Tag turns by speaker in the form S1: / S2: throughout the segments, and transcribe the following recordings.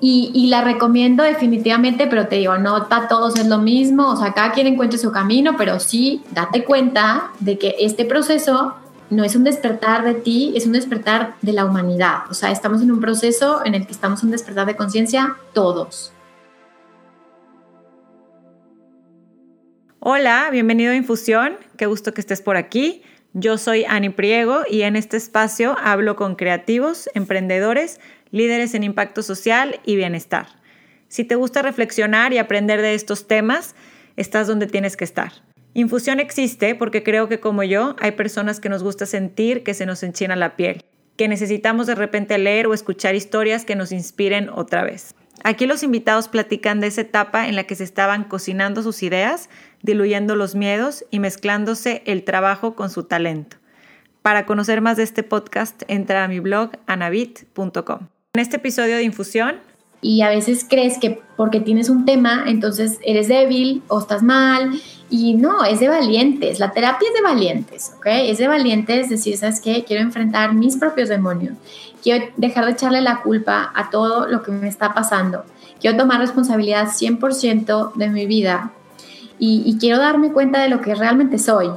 S1: Y, la recomiendo definitivamente, pero te digo, no para todos es lo mismo, o sea, cada quien encuentre su camino, pero sí date cuenta de que este proceso no es un despertar de ti, es un despertar de la humanidad. O sea, estamos en un proceso en el que estamos en un despertar de conciencia todos.
S2: Hola, bienvenido a Infusión, qué gusto que estés por aquí. Yo soy Ani Priego y en este espacio hablo con creativos, emprendedores, líderes en impacto social y bienestar. Si te gusta reflexionar y aprender de estos temas, estás donde tienes que estar. Infusión existe porque creo que como yo hay personas que nos gusta sentir que se nos enchina la piel, que necesitamos de repente leer o escuchar historias que nos inspiren otra vez. Aquí los invitados platican de esa etapa en la que se estaban cocinando sus ideas, diluyendo los miedos y mezclándose el trabajo con su talento. Para conocer más de este podcast, entra a mi blog anabit.com. En este episodio de Infusión
S1: y a veces crees que porque tienes un tema, entonces eres débil o estás mal. Y no, es de valientes. La terapia es de valientes, ¿ok? Es de valientes decir, ¿sabes qué? Quiero enfrentar mis propios demonios. Quiero dejar de echarle la culpa a todo lo que me está pasando. Quiero tomar responsabilidad 100% de mi vida. Y, y quiero darme cuenta de lo que realmente soy.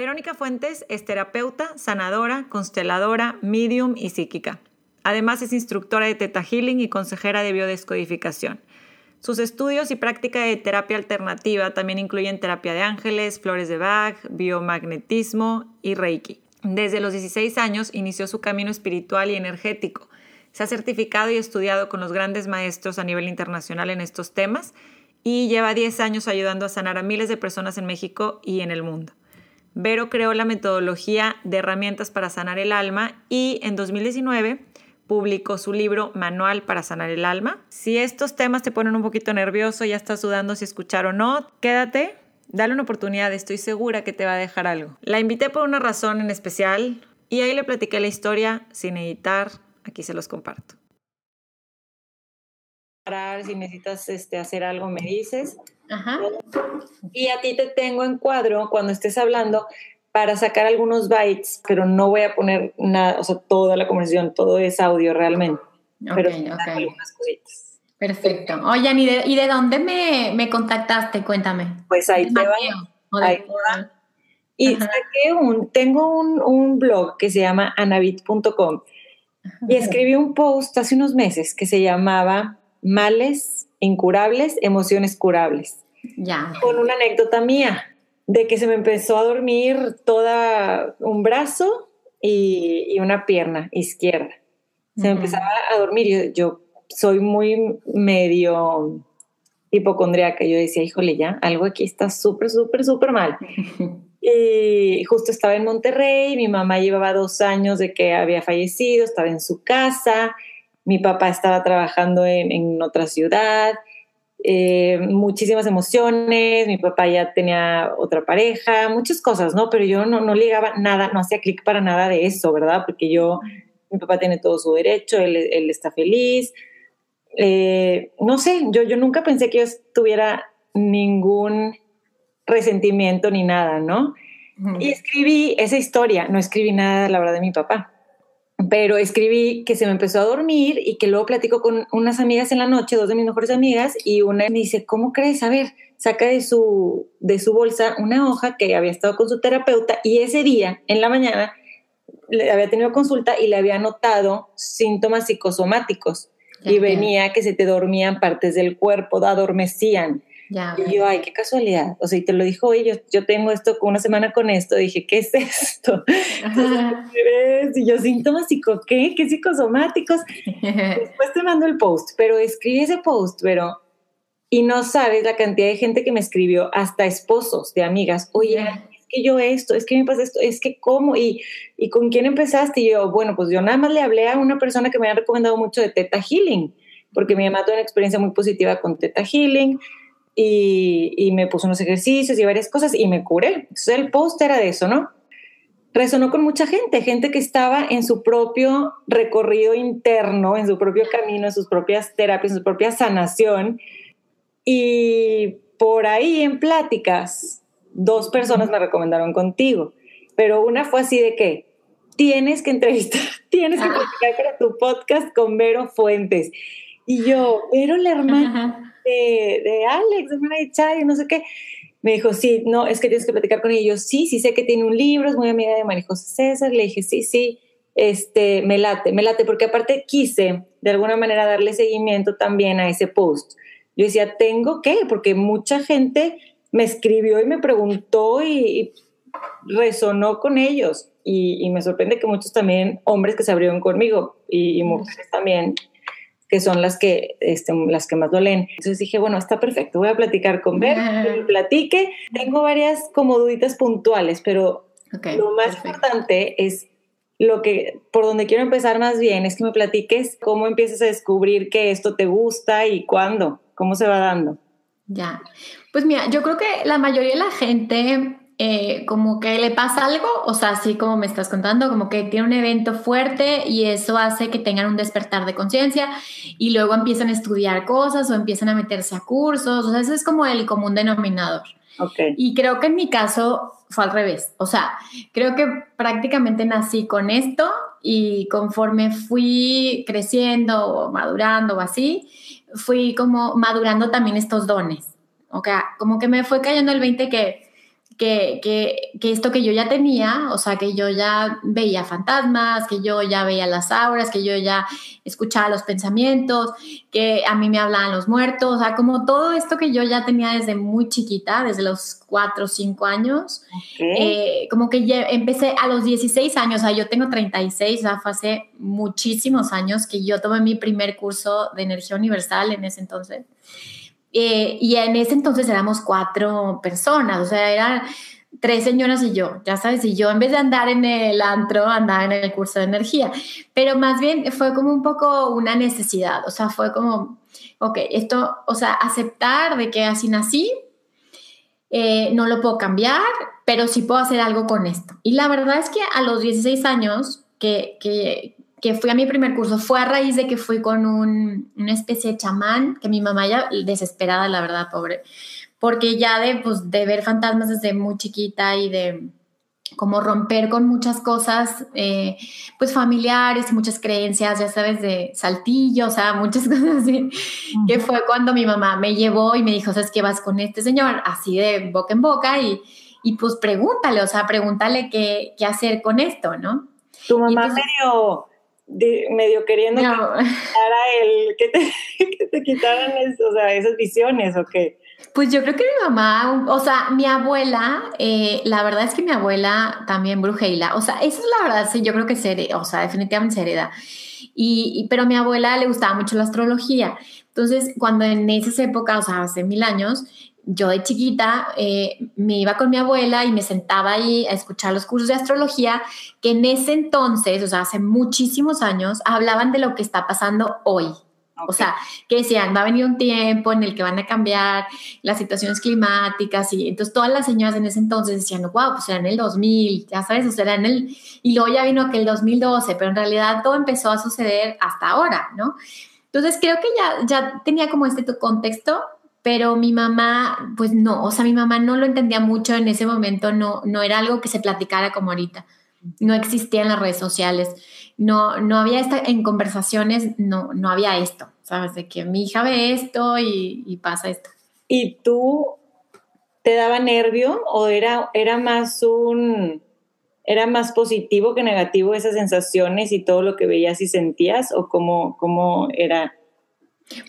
S2: Verónica Fuentes es terapeuta, sanadora, consteladora, medium y psíquica. Además es instructora de Teta Healing y consejera de biodescodificación. Sus estudios y práctica de terapia alternativa también incluyen terapia de ángeles, flores de Bach, biomagnetismo y Reiki. Desde los 16 años inició su camino espiritual y energético. Se ha certificado y estudiado con los grandes maestros a nivel internacional en estos temas y lleva 10 años ayudando a sanar a miles de personas en México y en el mundo. Vero creó la metodología de herramientas para sanar el alma y en 2019 publicó su libro Manual para sanar el alma. Si estos temas te ponen un poquito nervioso, ya estás dudando si escuchar o no, quédate, dale una oportunidad, estoy segura que te va a dejar algo. La invité por una razón en especial y ahí le platiqué la historia sin editar, aquí se los comparto. Si necesitas este, hacer algo, me dices. Ajá. Y a ti te tengo en cuadro cuando estés hablando para sacar algunos bytes, pero no voy a poner nada, o sea, toda la conversación, todo es audio realmente. pero algunas
S1: cositas. Perfecto. Oye, ¿y de, dónde me, contactaste? Cuéntame.
S2: Pues ahí te va. Ahí Y saqué un, tengo un, un blog que se llama anabit.com y escribí un post hace unos meses que se llamaba Males incurables, emociones curables. Ya. Con una anécdota mía de que se me empezó a dormir toda un brazo y, una pierna izquierda. Se me empezaba a dormir. Yo, yo soy muy medio hipocondriaca. Yo decía, híjole, ya, algo aquí está súper, súper, súper mal. y justo estaba en Monterrey, mi mamá llevaba dos años de que había fallecido, estaba en su casa, mi papá estaba trabajando en, otra ciudad, eh, muchísimas emociones, mi papá ya tenía otra pareja, muchas cosas, ¿no? Pero yo no, no ligaba nada, no hacía clic para nada de eso, ¿verdad? Porque yo, mi papá tiene todo su derecho, él, está feliz. Eh, no sé, yo, yo nunca pensé que yo tuviera ningún resentimiento ni nada, ¿no? Y escribí esa historia, no escribí nada, la verdad, de mi papá pero escribí que se me empezó a dormir y que luego platico con unas amigas en la noche, dos de mis mejores amigas, y una me dice, ¿cómo crees? A ver, saca de su, de su bolsa una hoja que había estado con su terapeuta y ese día, en la mañana, le había tenido consulta y le había notado síntomas psicosomáticos. y venía que se te dormían partes del cuerpo, adormecían y yo, ay, qué casualidad. O sea, y te lo dijo, oye, yo, yo tengo esto una semana con esto. Dije, ¿qué es esto? y yo, síntomas psico, ¿qué? ¿Qué psicosomáticos? Después te mando el post, pero escribí ese post, pero... Y no sabes la cantidad de gente que me escribió, hasta esposos de amigas, oye, es que yo esto, es que me pasa esto, es que cómo, y, y con quién empezaste. Y yo, bueno, pues yo nada más le hablé a una persona que me ha recomendado mucho de Teta Healing, porque mi mamá tuvo una experiencia muy positiva con Teta Healing y, me puso unos ejercicios y varias cosas y me curé. Entonces el post era de eso, ¿no? Resonó con mucha gente, gente que estaba en su propio recorrido interno, en su propio camino, en sus propias terapias, en su propia sanación. Y por ahí en pláticas, dos personas me recomendaron contigo pero una fue así de que tienes que entrevistar, tienes que ah. platicar para tu podcast con Vero Fuentes. Y yo, Vero, la hermana de, de, Alex, hermana de Chay, no sé qué. Me dijo, sí, no, es que tienes que platicar con ella. Y yo, sí, sí sé que tiene un libro, es muy amiga de María José César. Le dije, sí, sí, este, me late, me late, porque aparte quise de alguna manera darle seguimiento también a ese post. Yo decía, ¿tengo qué? Porque mucha gente me escribió y me preguntó y, resonó con ellos. Y, me sorprende que muchos también, hombres que se abrieron conmigo y, mujeres también, que son las que, este, las que más duelen. Entonces dije, bueno, está perfecto, voy a platicar con Ver, que platique. Tengo varias como duditas puntuales, pero lo más importante es lo que, por donde quiero empezar más bien, es que me platiques cómo empiezas a descubrir que esto te gusta y cuándo, cómo se va dando.
S1: Ya, pues mira, yo creo que la mayoría de la gente eh, como que le pasa algo, o sea, así como me estás contando, como que tiene un evento fuerte y eso hace que tengan un despertar de conciencia y luego empiezan a estudiar cosas o empiezan a meterse a cursos, o sea, eso es como el común denominador. Okay. Y creo que en mi caso fue al revés, o sea, creo que prácticamente nací con esto y conforme fui creciendo o madurando o así, fui como madurando también estos dones. O sea, como que me fue cayendo el 20 que que, que, que, esto que yo ya tenía, o sea, que yo ya veía fantasmas, que yo ya veía las auras, que yo ya escuchaba los pensamientos, que a mí me hablaban los muertos, o sea, como todo esto que yo ya tenía desde muy chiquita, desde los 4 o 5 años, eh, como que ya empecé a los 16 años, o sea, yo tengo 36, o sea, fue hace muchísimos años que yo tomé mi primer curso de energía universal en ese entonces. Eh, y en ese entonces éramos cuatro personas, o sea, eran tres señoras y yo, ya sabes, y yo en vez de andar en el antro, andaba en el curso de energía, pero más bien fue como un poco una necesidad, o sea, fue como, ok, esto, o sea, aceptar de que así nací, eh, no lo puedo cambiar, pero sí puedo hacer algo con esto. Y la verdad es que a los 16 años, que, que, que fui a mi primer curso fue a raíz de que fui con un, una especie de chamán, que mi mamá ya desesperada, la verdad, pobre, porque ya de, pues, de ver fantasmas desde muy chiquita y de como romper con muchas cosas, eh, pues familiares, muchas creencias, ya sabes, de saltillo, o sea, muchas cosas así, que fue cuando mi mamá me llevó y me dijo, ¿sabes qué vas con este señor? Así de boca en boca y, y pues pregúntale, o sea, pregúntale qué, qué hacer con esto, ¿no?
S2: Tu mamá medio medio queriendo que, te, quitaran esas visiones o qué.
S1: Pues yo creo que mi mamá, o sea, mi abuela, eh, la verdad es que mi abuela también brujeila, o sea, eso es la verdad, sí, yo creo que se o sea, definitivamente se hereda. Y, pero a mi abuela le gustaba mucho la astrología. Entonces, cuando en esas épocas, o sea, hace mil años, yo de chiquita eh, me iba con mi abuela y me sentaba ahí a escuchar los cursos de astrología que en ese entonces, o sea, hace muchísimos años, hablaban de lo que está pasando hoy. O sea, que decían, va a venir un tiempo en el que van a cambiar las situaciones climáticas y entonces todas las señoras en ese entonces decían, wow, pues era en el 2000, ya sabes, o sea, era en el, y luego ya vino que el 2012, pero en realidad todo empezó a suceder hasta ahora, ¿no? Entonces creo que ya, ya tenía como este contexto pero mi mamá, pues no, o sea, mi mamá no lo entendía mucho en ese momento, no, no era algo que se platicara como ahorita, no existían las redes sociales, no, no había esta, en conversaciones, no, no había esto, ¿sabes? De que mi hija ve esto y, pasa esto.
S2: ¿Y tú te daba nervio o era, era más un, era más positivo que negativo esas sensaciones y todo lo que veías y sentías o cómo, cómo era?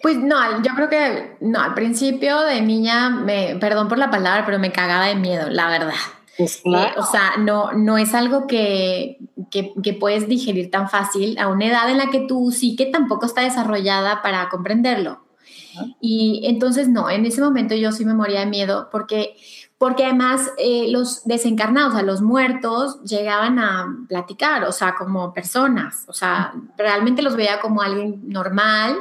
S1: Pues no, yo creo que no, al principio de niña, me, perdón por la palabra, pero me cagaba de miedo, la verdad. Pues eh, o sea, no, no es algo que, que, puedes digerir tan fácil a una edad en la que tú sí que tampoco está desarrollada para comprenderlo. Y entonces no, en ese momento yo sí me moría de miedo porque, porque además eh, los desencarnados, o sea, los muertos llegaban a platicar, o sea, como personas, o sea, realmente los veía como alguien normal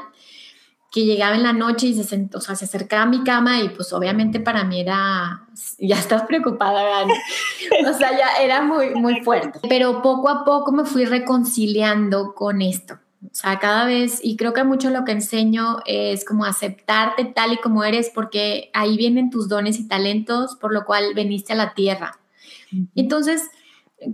S1: que llegaba en la noche y se sentó, o sea, se acercaba a mi cama y pues obviamente para mí era, ya estás preocupada, o sea, ya era muy, muy fuerte. Pero poco a poco me fui reconciliando con esto. O sea, cada vez, y creo que mucho lo que enseño es como aceptarte tal y como eres, porque ahí vienen tus dones y talentos, por lo cual veniste a la tierra. Entonces,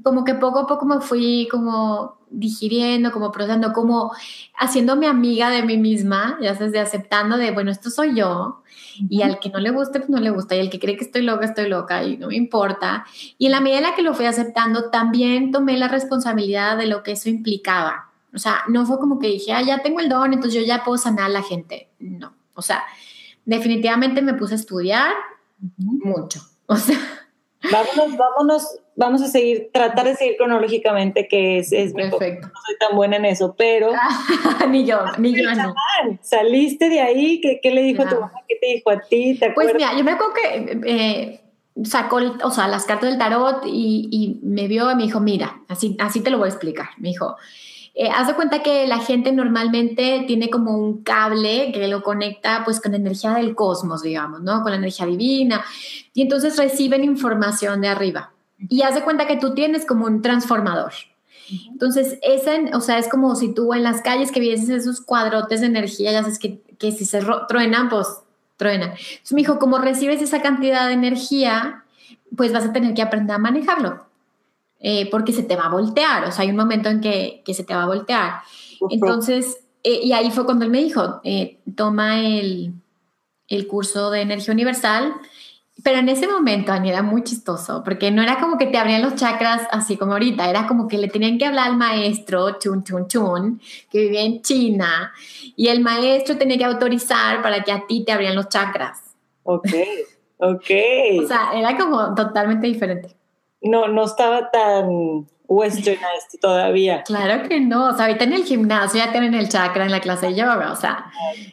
S1: como que poco a poco me fui como digiriendo, como procesando, como haciéndome amiga de mí misma, ya sabes, de aceptando de, bueno, esto soy yo, y al que no le guste, pues no le gusta, y al que cree que estoy loca, estoy loca, y no me importa. Y en la medida en la que lo fui aceptando, también tomé la responsabilidad de lo que eso implicaba. O sea, no fue como que dije, ah, ya tengo el don, entonces yo ya puedo sanar a la gente. No, o sea, definitivamente me puse a estudiar mucho. O sea,
S2: vámonos, vámonos vamos a seguir, tratar de seguir cronológicamente, que es, es
S1: perfecto.
S2: No soy tan buena en eso, pero.
S1: ni yo, ni yo no.
S2: Saliste de ahí, ¿qué, qué le dijo a tu mamá? ¿Qué te dijo a ti?
S1: pues mira, yo me acuerdo que eh, sacó, o sea, las cartas del tarot y, y, me vio y me dijo, mira, así, así te lo voy a explicar. Me dijo, eh, haz de cuenta que la gente normalmente tiene como un cable que lo conecta pues con la energía del cosmos, digamos, ¿no? Con la energía divina. Y entonces reciben información de arriba y haz de cuenta que tú tienes como un transformador. Entonces, esa, o sea, es como si tú en las calles que vieses esos cuadrotes de energía, ya sabes que, que si se truenan, pues truenan. Entonces me dijo, como recibes esa cantidad de energía, pues vas a tener que aprender a manejarlo, eh, porque se te va a voltear, o sea, hay un momento en que, que se te va a voltear. Entonces, eh, y ahí fue cuando él me dijo, eh, toma el, el curso de energía universal, pero en ese momento, Ani, era muy chistoso, porque no era como que te abrían los chakras así como ahorita, era como que le tenían que hablar al maestro, chun, chun, chun, que vivía en China, y el maestro tenía que autorizar para que a ti te abrían los chakras.
S2: Ok, ok.
S1: o sea, era como totalmente diferente.
S2: No, no estaba tan westernized todavía.
S1: Claro que no, o sea, ahorita en el gimnasio ya tienen el chakra en la clase de yoga, o sea,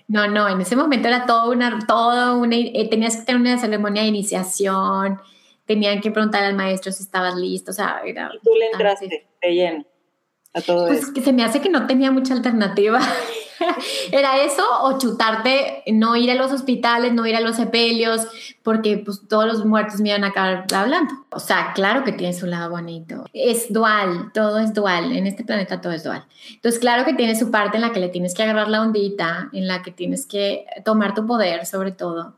S1: no, no, en ese momento era todo una, todo una, eh, tenías que tener una ceremonia de iniciación, tenían que preguntar al maestro si estabas listo, o sea, era...
S2: tú le entraste de lleno a todo
S1: pues que se me hace que no tenía mucha alternativa. Era eso o chutarte, no ir a los hospitales, no ir a los sepelios, porque pues todos los muertos me iban a acabar hablando. O sea, claro que tiene su lado bonito. Es dual, todo es dual. En este planeta todo es dual. Entonces, claro que tiene su parte en la que le tienes que agarrar la ondita, en la que tienes que tomar tu poder sobre todo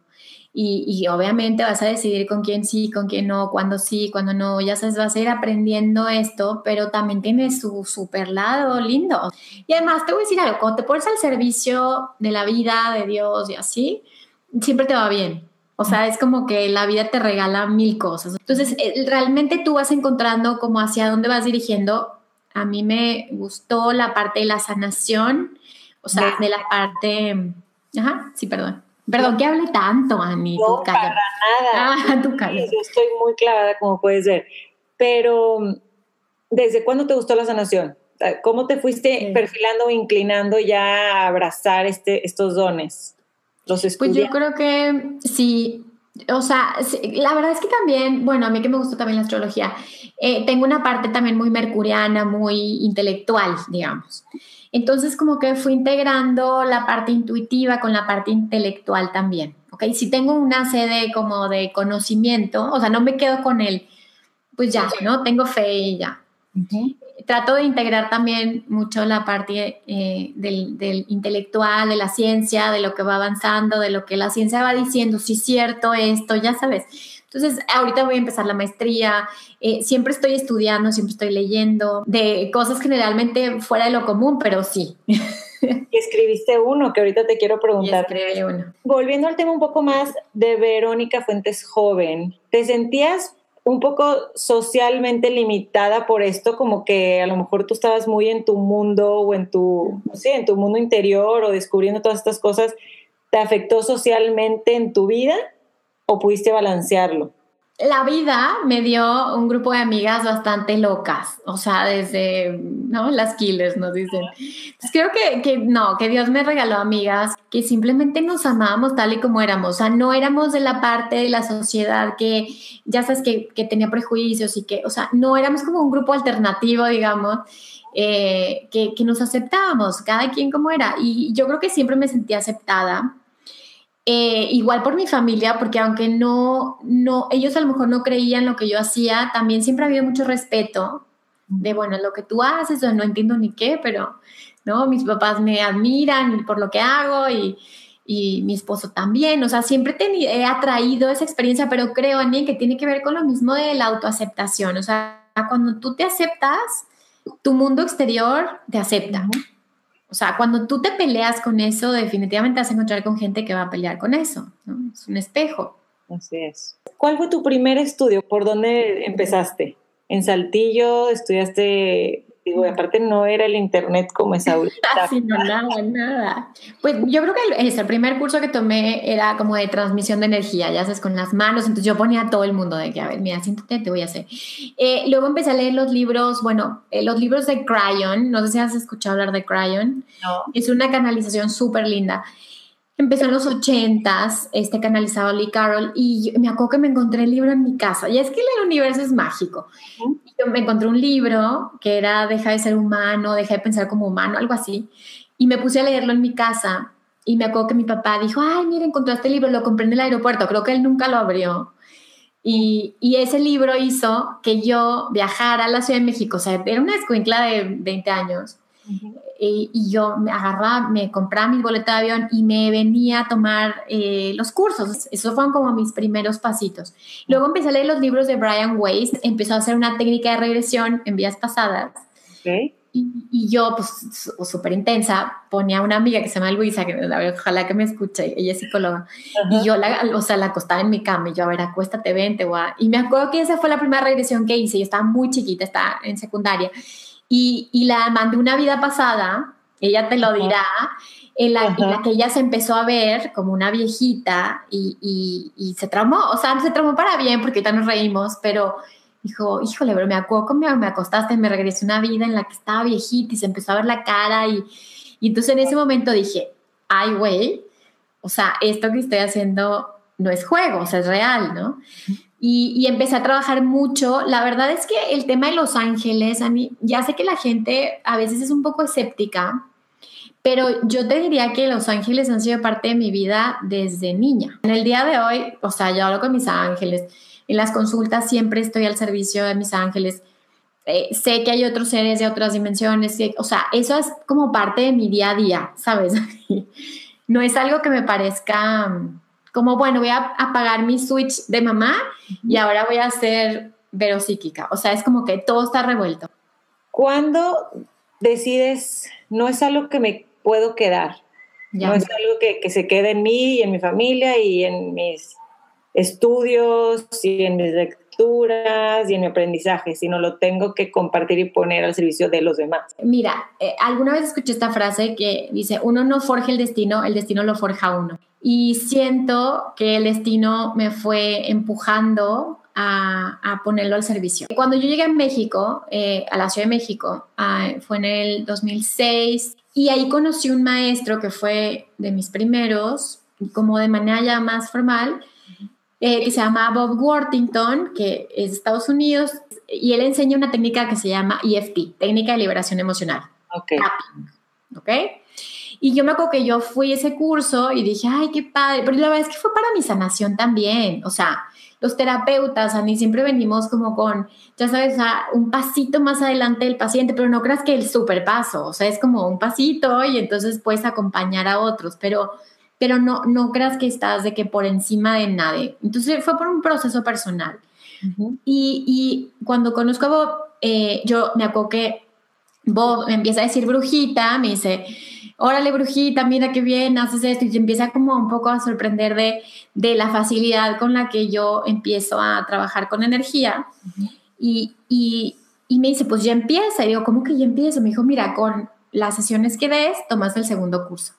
S1: y, obviamente vas a decidir con quién sí, con quién no, cuándo sí, cuándo no, ya sabes, vas a ir aprendiendo esto, pero también tiene su super lado lindo. Y además te voy a decir algo, cuando te pones al servicio de la vida, de Dios y así, siempre te va bien. O sea, es como que la vida te regala mil cosas. Entonces, eh, realmente tú vas encontrando como hacia dónde vas dirigiendo. A mí me gustó la parte de la sanación, o sea, de la parte... Ajá, sí, perdón Perdón que hable tanto, Ani.
S2: No, para nada.
S1: Ah, tú yo
S2: estoy muy clavada, como puedes ver. Pero, ¿desde cuándo te gustó la sanación? ¿Cómo te fuiste perfilando o inclinando ya a abrazar este, estos dones?
S1: Los pues yo creo que sí. O sea, la verdad es que también, bueno, a mí que me gustó también la astrología, eh, tengo una parte también muy mercuriana, muy intelectual, digamos. Entonces como que fui integrando la parte intuitiva con la parte intelectual también, ¿ok? Si tengo una sede como de conocimiento, o sea, no me quedo con él, pues ya, ¿no? Tengo fe y ya. Trato de integrar también mucho la parte eh, del, del, intelectual, de la ciencia, de lo que va avanzando, de lo que la ciencia va diciendo, si es cierto esto, ya sabes. Entonces, ahorita voy a empezar la maestría, eh, siempre estoy estudiando, siempre estoy leyendo de cosas generalmente fuera de lo común, pero sí.
S2: Y escribiste uno que ahorita te quiero preguntar.
S1: Y uno.
S2: Volviendo al tema un poco más de Verónica Fuentes joven, ¿te sentías un poco socialmente limitada por esto, como que a lo mejor tú estabas muy en tu mundo o en tu, no sé, en tu mundo interior o descubriendo todas estas cosas, ¿te afectó socialmente en tu vida? O pudiste balancearlo?
S1: La vida me dio un grupo de amigas bastante locas, o sea, desde, ¿no? Las killers nos dicen. Entonces creo que, que no, que Dios me regaló amigas que simplemente nos amábamos tal y como éramos, o sea, no éramos de la parte de la sociedad que, ya sabes, que, que tenía prejuicios y que, o sea, no éramos como un grupo alternativo, digamos, eh, que, que nos aceptábamos, cada quien como era. Y yo creo que siempre me sentí aceptada eh, igual por mi familia, porque aunque no, no, ellos a lo mejor no creían lo que yo hacía, también siempre ha habido mucho respeto de, bueno, lo que tú haces, o no entiendo ni qué, pero, ¿no? Mis papás me admiran por lo que hago y, y mi esposo también, o sea, siempre he atraído esa experiencia, pero creo, mí que tiene que ver con lo mismo de la autoaceptación, o sea, cuando tú te aceptas, tu mundo exterior te acepta. O sea, cuando tú te peleas con eso, definitivamente vas a encontrar con gente que va a pelear con eso. ¿no? Es un espejo.
S2: Así es. ¿Cuál fue tu primer estudio? ¿Por dónde empezaste? ¿En Saltillo? ¿Estudiaste Digo, aparte no era el internet como es ahorita.
S1: Así no, nada, nada. Pues yo creo que el, el, primer curso que tomé era como de transmisión de energía, ya sabes, con las manos. Entonces yo ponía a todo el mundo de que, a ver, mira, siéntate, te voy a hacer. Eh, luego empecé a leer los libros, bueno, eh, los libros de Cryon. No sé si has escuchado hablar de Cryon.
S2: No.
S1: Es una canalización súper linda. Empezó en los ochentas, este canalizado Lee Carroll, y me acuerdo que me encontré el libro en mi casa. Y es que el universo es mágico. Yo me encontré un libro que era Deja de ser humano, deja de pensar como humano, algo así. Y me puse a leerlo en mi casa. Y me acuerdo que mi papá dijo, ay, mira, encontré este libro, lo compré en el aeropuerto. Creo que él nunca lo abrió. Y, y, ese libro hizo que yo viajara a la Ciudad de México. O sea, era una escuincla de 20 años y, y, yo me agarraba, me compraba mi boleto de avión y me venía a tomar eh, los cursos. Esos fueron como mis primeros pasitos. Luego empecé a leer los libros de Brian Weiss, empezó a hacer una técnica de regresión en vías pasadas.
S2: Okay.
S1: Y, y, yo, pues, súper intensa, ponía a una amiga que se llama Luisa, que ojalá que me escuche, ella es psicóloga, uh -huh. y yo, la, o sea, la acostaba en mi cama, y yo, a ver, acuéstate, vente, guau. Y me acuerdo que esa fue la primera regresión que hice, yo estaba muy chiquita, estaba en secundaria, y, y, la mandé una vida pasada, ella te lo dirá, en la, en la, que ella se empezó a ver como una viejita y, y, y, se traumó, o sea, se traumó para bien porque ahorita nos reímos, pero dijo, híjole, pero me acuerdo conmigo, me acostaste, me regresé una vida en la que estaba viejita y se empezó a ver la cara y, y entonces en ese momento dije, ay, güey, o sea, esto que estoy haciendo no es juego, o sea, es real, ¿no? Y, empecé a trabajar mucho. La verdad es que el tema de Los Ángeles, a mí, ya sé que la gente a veces es un poco escéptica, pero yo te diría que Los Ángeles han sido parte de mi vida desde niña. En el día de hoy, o sea, yo hablo con mis ángeles, en las consultas siempre estoy al servicio de mis ángeles. Eh, sé que hay otros seres de otras dimensiones, o sea, eso es como parte de mi día a día, ¿sabes? no es algo que me parezca como, bueno, voy a apagar mi switch de mamá y ahora voy a ser veropsíquica. O sea, es como que todo está revuelto.
S2: ¿Cuándo decides, no es algo que me puedo quedar? Ya. No es algo que, que, se quede en mí y en mi familia y en mis estudios y en mis lecturas y en mi aprendizaje, sino lo tengo que compartir y poner al servicio de los demás.
S1: Mira, eh, alguna vez escuché esta frase que dice, uno no forja el destino, el destino lo forja uno. Y siento que el destino me fue empujando a, a ponerlo al servicio. Cuando yo llegué a México, eh, a la Ciudad de México, uh, fue en el 2006, y ahí conocí un maestro que fue de mis primeros, como de manera ya más formal, eh, que se llama Bob Worthington, que es de Estados Unidos, y él enseña una técnica que se llama EFT, técnica de liberación emocional.
S2: Ok.
S1: Tapping, ¿Ok? Y yo me acuerdo que yo fui a ese curso y dije, ay, qué padre, pero la verdad es que fue para mi sanación también, o sea, los terapeutas, a mí siempre venimos como con, ya sabes, un pasito más adelante del paciente, pero no creas que el super paso, o sea, es como un pasito y entonces puedes acompañar a otros, pero pero no, no creas que estás de que por encima de nadie. Entonces fue por un proceso personal. Uh -huh. y, y, cuando conozco a Bob, eh, yo me acuerdo que Bob me empieza a decir brujita, me dice, órale brujita, mira qué bien, haces esto, y se empieza como un poco a sorprender de, de la facilidad con la que yo empiezo a trabajar con energía. Uh -huh. y, y, y, me dice, pues ya empieza. Y digo, ¿cómo que ya empiezo? Me dijo, mira, con las sesiones que des, tomas el segundo curso.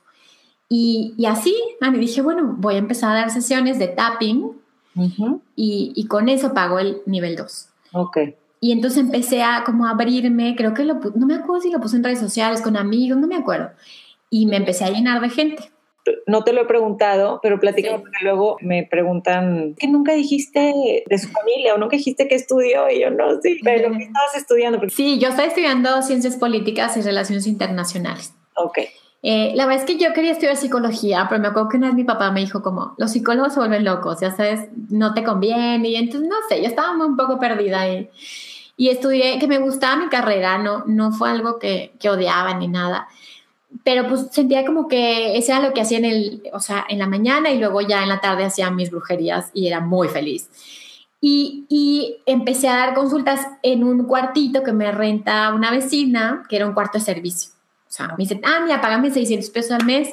S1: Y, y, así, me dije, bueno, voy a empezar a dar sesiones de tapping uh -huh. y, y, con eso pago el nivel 2.
S2: Ok.
S1: Y entonces empecé a como abrirme, creo que lo, no me acuerdo si lo puse en redes sociales, con amigos, no me acuerdo. Y me empecé a llenar de gente.
S2: No te lo he preguntado, pero platícame sí. porque luego me preguntan que nunca dijiste de su familia o nunca dijiste que estudió y yo no, sí, pero ¿qué estabas estudiando?
S1: Sí, yo estaba estudiando ciencias políticas y relaciones internacionales.
S2: Ok.
S1: Eh, la verdad es que yo quería estudiar psicología, pero me acuerdo que una vez mi papá me dijo como, los psicólogos se vuelven locos, ya sabes, no te conviene, y entonces no sé, yo estaba un poco perdida y, y estudié, que me gustaba mi carrera, no, no fue algo que, que odiaba ni nada, pero pues sentía como que eso era lo que hacía en el, o sea, en la mañana y luego ya en la tarde hacía mis brujerías y era muy feliz. Y, y, empecé a dar consultas en un cuartito que me renta una vecina, que era un cuarto de servicio. O sea, me dice, ah, mira, págame 600 pesos al mes,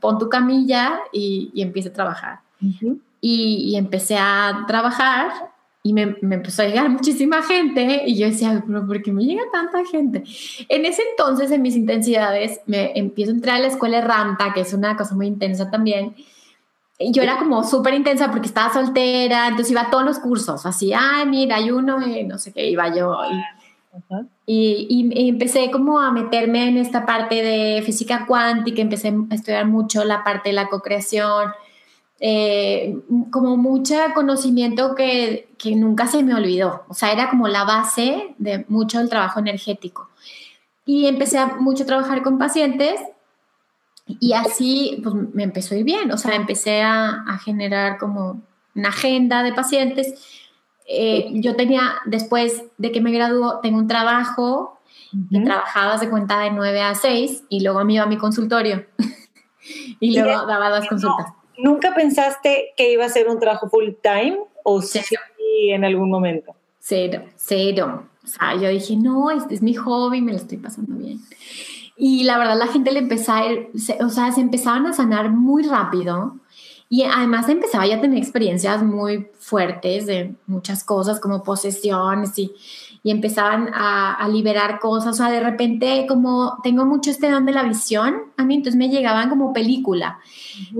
S1: pon tu camilla y, y empieza a trabajar. y, y, empecé a trabajar y me, me, empezó a llegar muchísima gente y yo decía, pero ¿por qué me llega tanta gente? En ese entonces, en mis intensidades, me empiezo a entrar a la escuela Ranta, que es una cosa muy intensa también. Y yo era como súper intensa porque estaba soltera, entonces iba a todos los cursos, así, ay, mira, hay uno, y no sé qué, iba yo. Y, y, y, empecé como a meterme en esta parte de física cuántica, empecé a estudiar mucho la parte de la co-creación eh, como mucho conocimiento que, que, nunca se me olvidó. O sea, era como la base de mucho del trabajo energético. Y empecé a mucho a trabajar con pacientes y así pues, me empezó a ir bien. O sea, empecé a, a generar como una agenda de pacientes. Eh, yo tenía, después de que me graduó, tengo un trabajo que trabajaba de cuenta de 9 a 6 y luego me iba a mi consultorio y luego daba dos consultas.
S2: ¿Nunca pensaste que iba a ser un trabajo full time o sí, en algún momento?
S1: Cero, cero. O sea, yo dije, no, este es mi hobby, me lo estoy pasando bien. Y la verdad, la gente le empezaba, o sea, se empezaban a sanar muy rápido. Y además empezaba ya a tener experiencias muy fuertes de muchas cosas como posesiones y, y empezaban a, a, liberar cosas. O sea, de repente, como tengo mucho este don de la visión, a mí entonces me llegaban como película.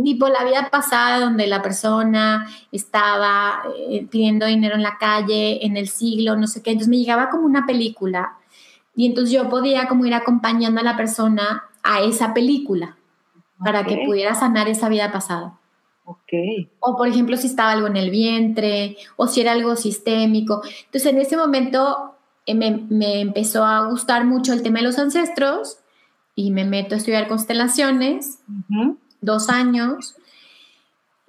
S1: Tipo la vida pasada donde la persona estaba eh, pidiendo dinero en la calle, en el siglo, no sé qué. Entonces me llegaba como una película. Y entonces yo podía como ir acompañando a la persona a esa película okay. para que pudiera sanar esa vida pasada.
S2: Okay.
S1: O por ejemplo, si estaba algo en el vientre o si era algo sistémico. Entonces en ese momento eh, me, me, empezó a gustar mucho el tema de los ancestros y me meto a estudiar constelaciones, uh -huh. dos años,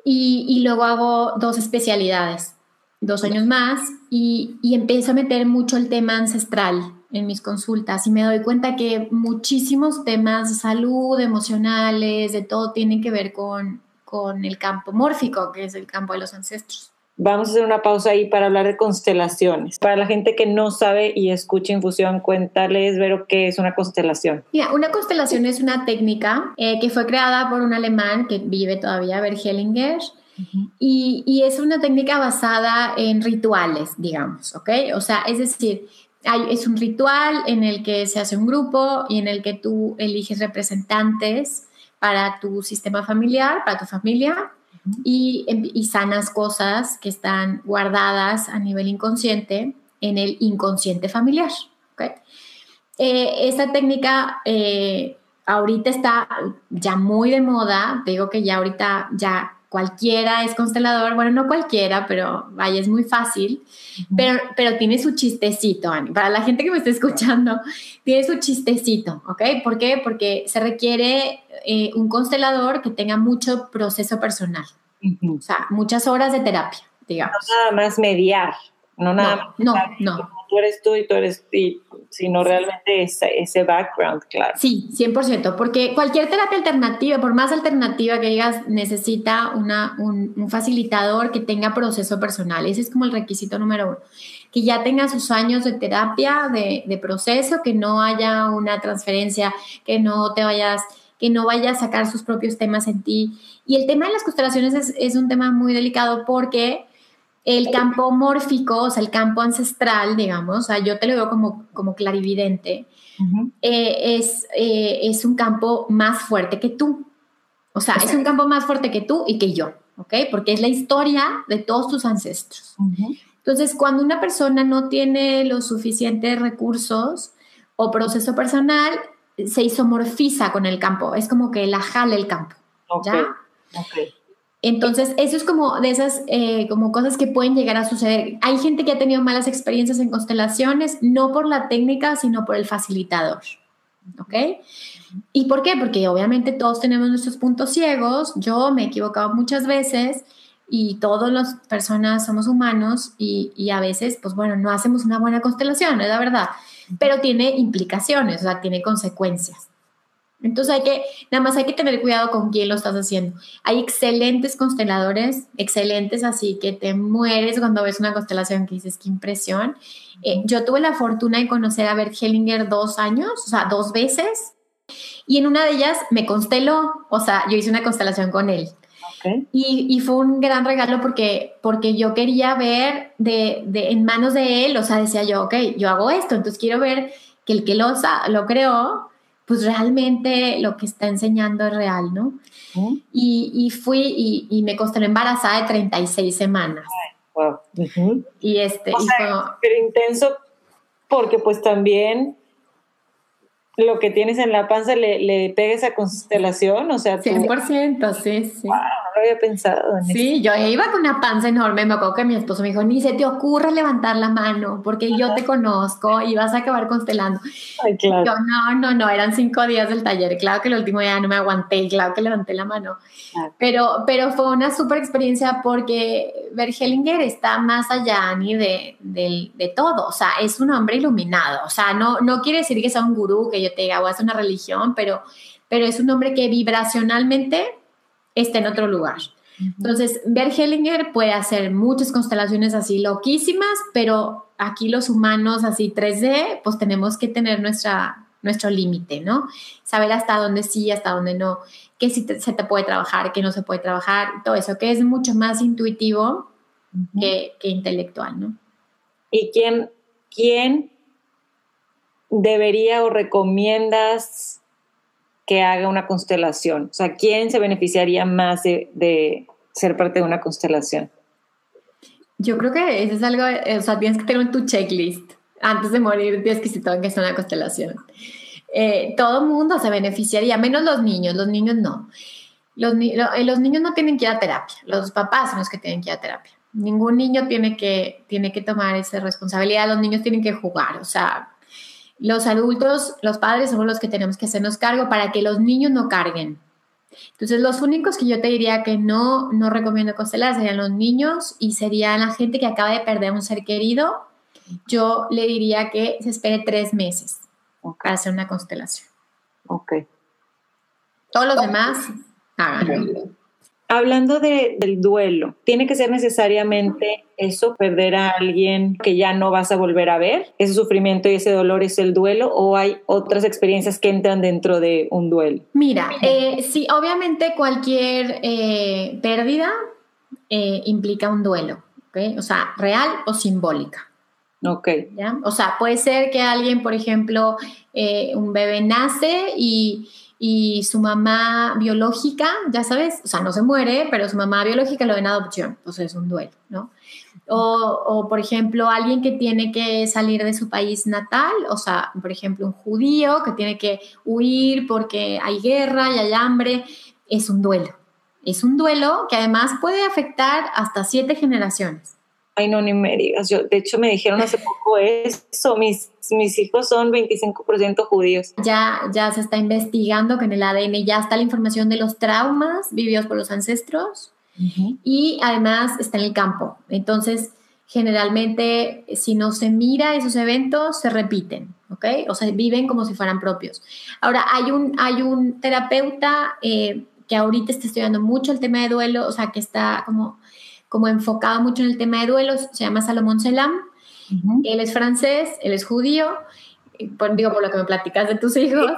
S1: y, y, luego hago dos especialidades, dos años más, y, y empiezo a meter mucho el tema ancestral en mis consultas y me doy cuenta que muchísimos temas de salud, emocionales, de todo, tienen que ver con, con el campo mórfico, que es el campo de los ancestros.
S2: Vamos a hacer una pausa ahí para hablar de constelaciones. Para la gente que no sabe y escucha infusión, cuéntales, Vero, qué es una constelación.
S1: Mira, una constelación es una técnica eh, que fue creada por un alemán que vive todavía, Bert Hellinger, uh -huh. y, y, es una técnica basada en rituales, digamos, ¿ok? O sea, es decir, hay, es un ritual en el que se hace un grupo y en el que tú eliges representantes para tu sistema familiar, para tu familia, y, y, sanas cosas que están guardadas a nivel inconsciente en el inconsciente familiar. ¿okay? Eh, esta técnica eh, ahorita está ya muy de moda, digo que ya ahorita ya cualquiera es constelador, bueno, no cualquiera, pero vaya, es muy fácil, pero, pero tiene su chistecito, Ani. Para la gente que me está escuchando, tiene su chistecito, ¿ok? ¿Por qué? Porque se requiere eh, un constelador que tenga mucho proceso personal, uh -huh. o sea, muchas horas de terapia, digamos.
S2: No nada más mediar, no nada
S1: no,
S2: más.
S1: No, no.
S2: Tú eres tú y tú eres tú, sino realmente ese, ese, background, claro.
S1: Sí, 100%, porque cualquier terapia alternativa, por más alternativa que digas, necesita una, un, un, facilitador que tenga proceso personal. Ese es como el requisito número uno. Que ya tenga sus años de terapia, de, de proceso, que no haya una transferencia, que no te vayas que no vaya a sacar sus propios temas en ti. Y el tema de las constelaciones es, es un tema muy delicado porque el campo mórfico, o sea, el campo ancestral, digamos, o sea, yo te lo veo como, como clarividente, uh -huh. eh, es, eh, es un campo más fuerte que tú. O sea, es un campo más fuerte que tú y que yo, ¿ok? Porque es la historia de todos tus ancestros. Uh -huh. Entonces, cuando una persona no tiene los suficientes recursos o proceso personal, se isomorfiza con el campo, es como que la jala el campo, okay. ¿ya?
S2: Okay.
S1: Entonces, eso es como de esas eh, como cosas que pueden llegar a suceder. Hay gente que ha tenido malas experiencias en constelaciones, no por la técnica, sino por el facilitador. ¿Ok? ¿Y por qué? Porque obviamente todos tenemos nuestros puntos ciegos. Yo me he equivocado muchas veces y todas las personas somos humanos y, y a veces, pues bueno, no hacemos una buena constelación, es la verdad. Pero tiene implicaciones, o sea, tiene consecuencias. Entonces hay que, nada más hay que tener cuidado con quién lo estás haciendo. Hay excelentes consteladores, excelentes, así que te mueres cuando ves una constelación que dices, qué impresión. Eh, yo tuve la fortuna de conocer a Bert Hellinger dos años, o sea, dos veces, y en una de ellas me consteló, o sea, yo hice una constelación con él. Y, y, fue un gran regalo porque, porque yo quería ver de, de, en manos de él, o sea, decía yo, ok, yo hago esto, entonces quiero ver que el que lo, lo creó pues realmente lo que está enseñando es real, ¿no? Y, y, fui y, y, me costé embarazada de 36 semanas.
S2: wow.
S1: Y este...
S2: O sea, intenso porque pues también lo que tienes en la panza le, le pega esa constelación, o sea,
S1: 100%, sí, sí.
S2: Wow, no lo había pensado. En
S1: sí, yo iba con una panza enorme, me acuerdo que mi esposo me dijo, ni se te ocurra levantar la mano, porque yo te conozco y vas a acabar constelando.
S2: Ay, claro.
S1: Yo, no, no, no, eran cinco días del taller, claro que el último día no me aguanté, claro que levanté la mano, pero, pero fue una súper experiencia porque Bergelinger está más allá ni de, de, de, todo, o sea, es un hombre iluminado, o sea, no, no quiere decir que sea un gurú, que yo te diga, o es una religión, pero, pero es un hombre que vibracionalmente está en otro lugar. Entonces, Bergelinger puede hacer muchas constelaciones así loquísimas, pero aquí los humanos así 3D, pues tenemos que tener nuestra, nuestro límite, ¿no? Saber hasta dónde sí, hasta dónde no, qué sí se te puede trabajar, qué no se puede trabajar, todo eso, que es mucho más intuitivo que, que, intelectual, ¿no?
S2: ¿Y quién, quién debería o recomiendas que haga una constelación? O sea, ¿quién se beneficiaría más de, ser parte de una constelación?
S1: Yo creo que eso es algo, o sea, tienes que tener tu checklist. Antes de morir, tienes que saber que es una constelación. Eh, todo mundo se beneficiaría, menos los niños, los niños no. Los, eh, los niños no tienen que ir a terapia, los papás son los que tienen que ir a terapia. Ningún niño tiene que, tiene que tomar esa responsabilidad, los niños tienen que jugar, o sea, los adultos, los padres somos los que tenemos que hacernos cargo para que los niños no carguen. Entonces, los únicos que yo te diría que no, no recomiendo constelar serían los niños y sería la gente que acaba de perder un ser querido. Yo le diría que se espere tres meses para hacer una constelación.
S2: Ok.
S1: Todos los demás, háganlo.
S2: Hablando de, del duelo, ¿tiene que ser necesariamente eso, perder a alguien que ya no vas a volver a ver? ¿Ese sufrimiento y ese dolor es el duelo o hay otras experiencias que entran dentro de un duelo?
S1: Mira, eh, sí, obviamente cualquier eh, pérdida eh, implica un duelo, ¿ok? O sea, real o simbólica.
S2: Ok.
S1: ¿ya? O sea, puede ser que alguien, por ejemplo, un bebé nace y y su mamá biológica, ya sabes, o sea, no se muere, pero su mamá biológica lo ven adopción, pues es un duelo, ¿no? O, o, por ejemplo, alguien que tiene que salir de su país natal, o sea, por ejemplo, un judío que tiene que huir porque hay guerra y hay hambre, es un duelo. Es un duelo que además puede afectar hasta siete generaciones.
S2: Ay, no, ni me digas. Yo, de hecho, me dijeron hace poco eso. Mis, mis hijos son 25% judíos.
S1: Ya, ya se está investigando que en el ADN ya está la información de los traumas vividos por los ancestros y además está en el campo. Entonces, generalmente, si no se mira esos eventos, se repiten, ¿ok? O sea, viven como si fueran propios. Ahora, hay un, hay un terapeuta eh, que ahorita está estudiando mucho el tema de duelo, o sea, que está como como enfocado mucho en el tema de duelos, se llama Salomón Selam. Él es francés, él es judío, por, digo por lo que me platicas de tus hijos.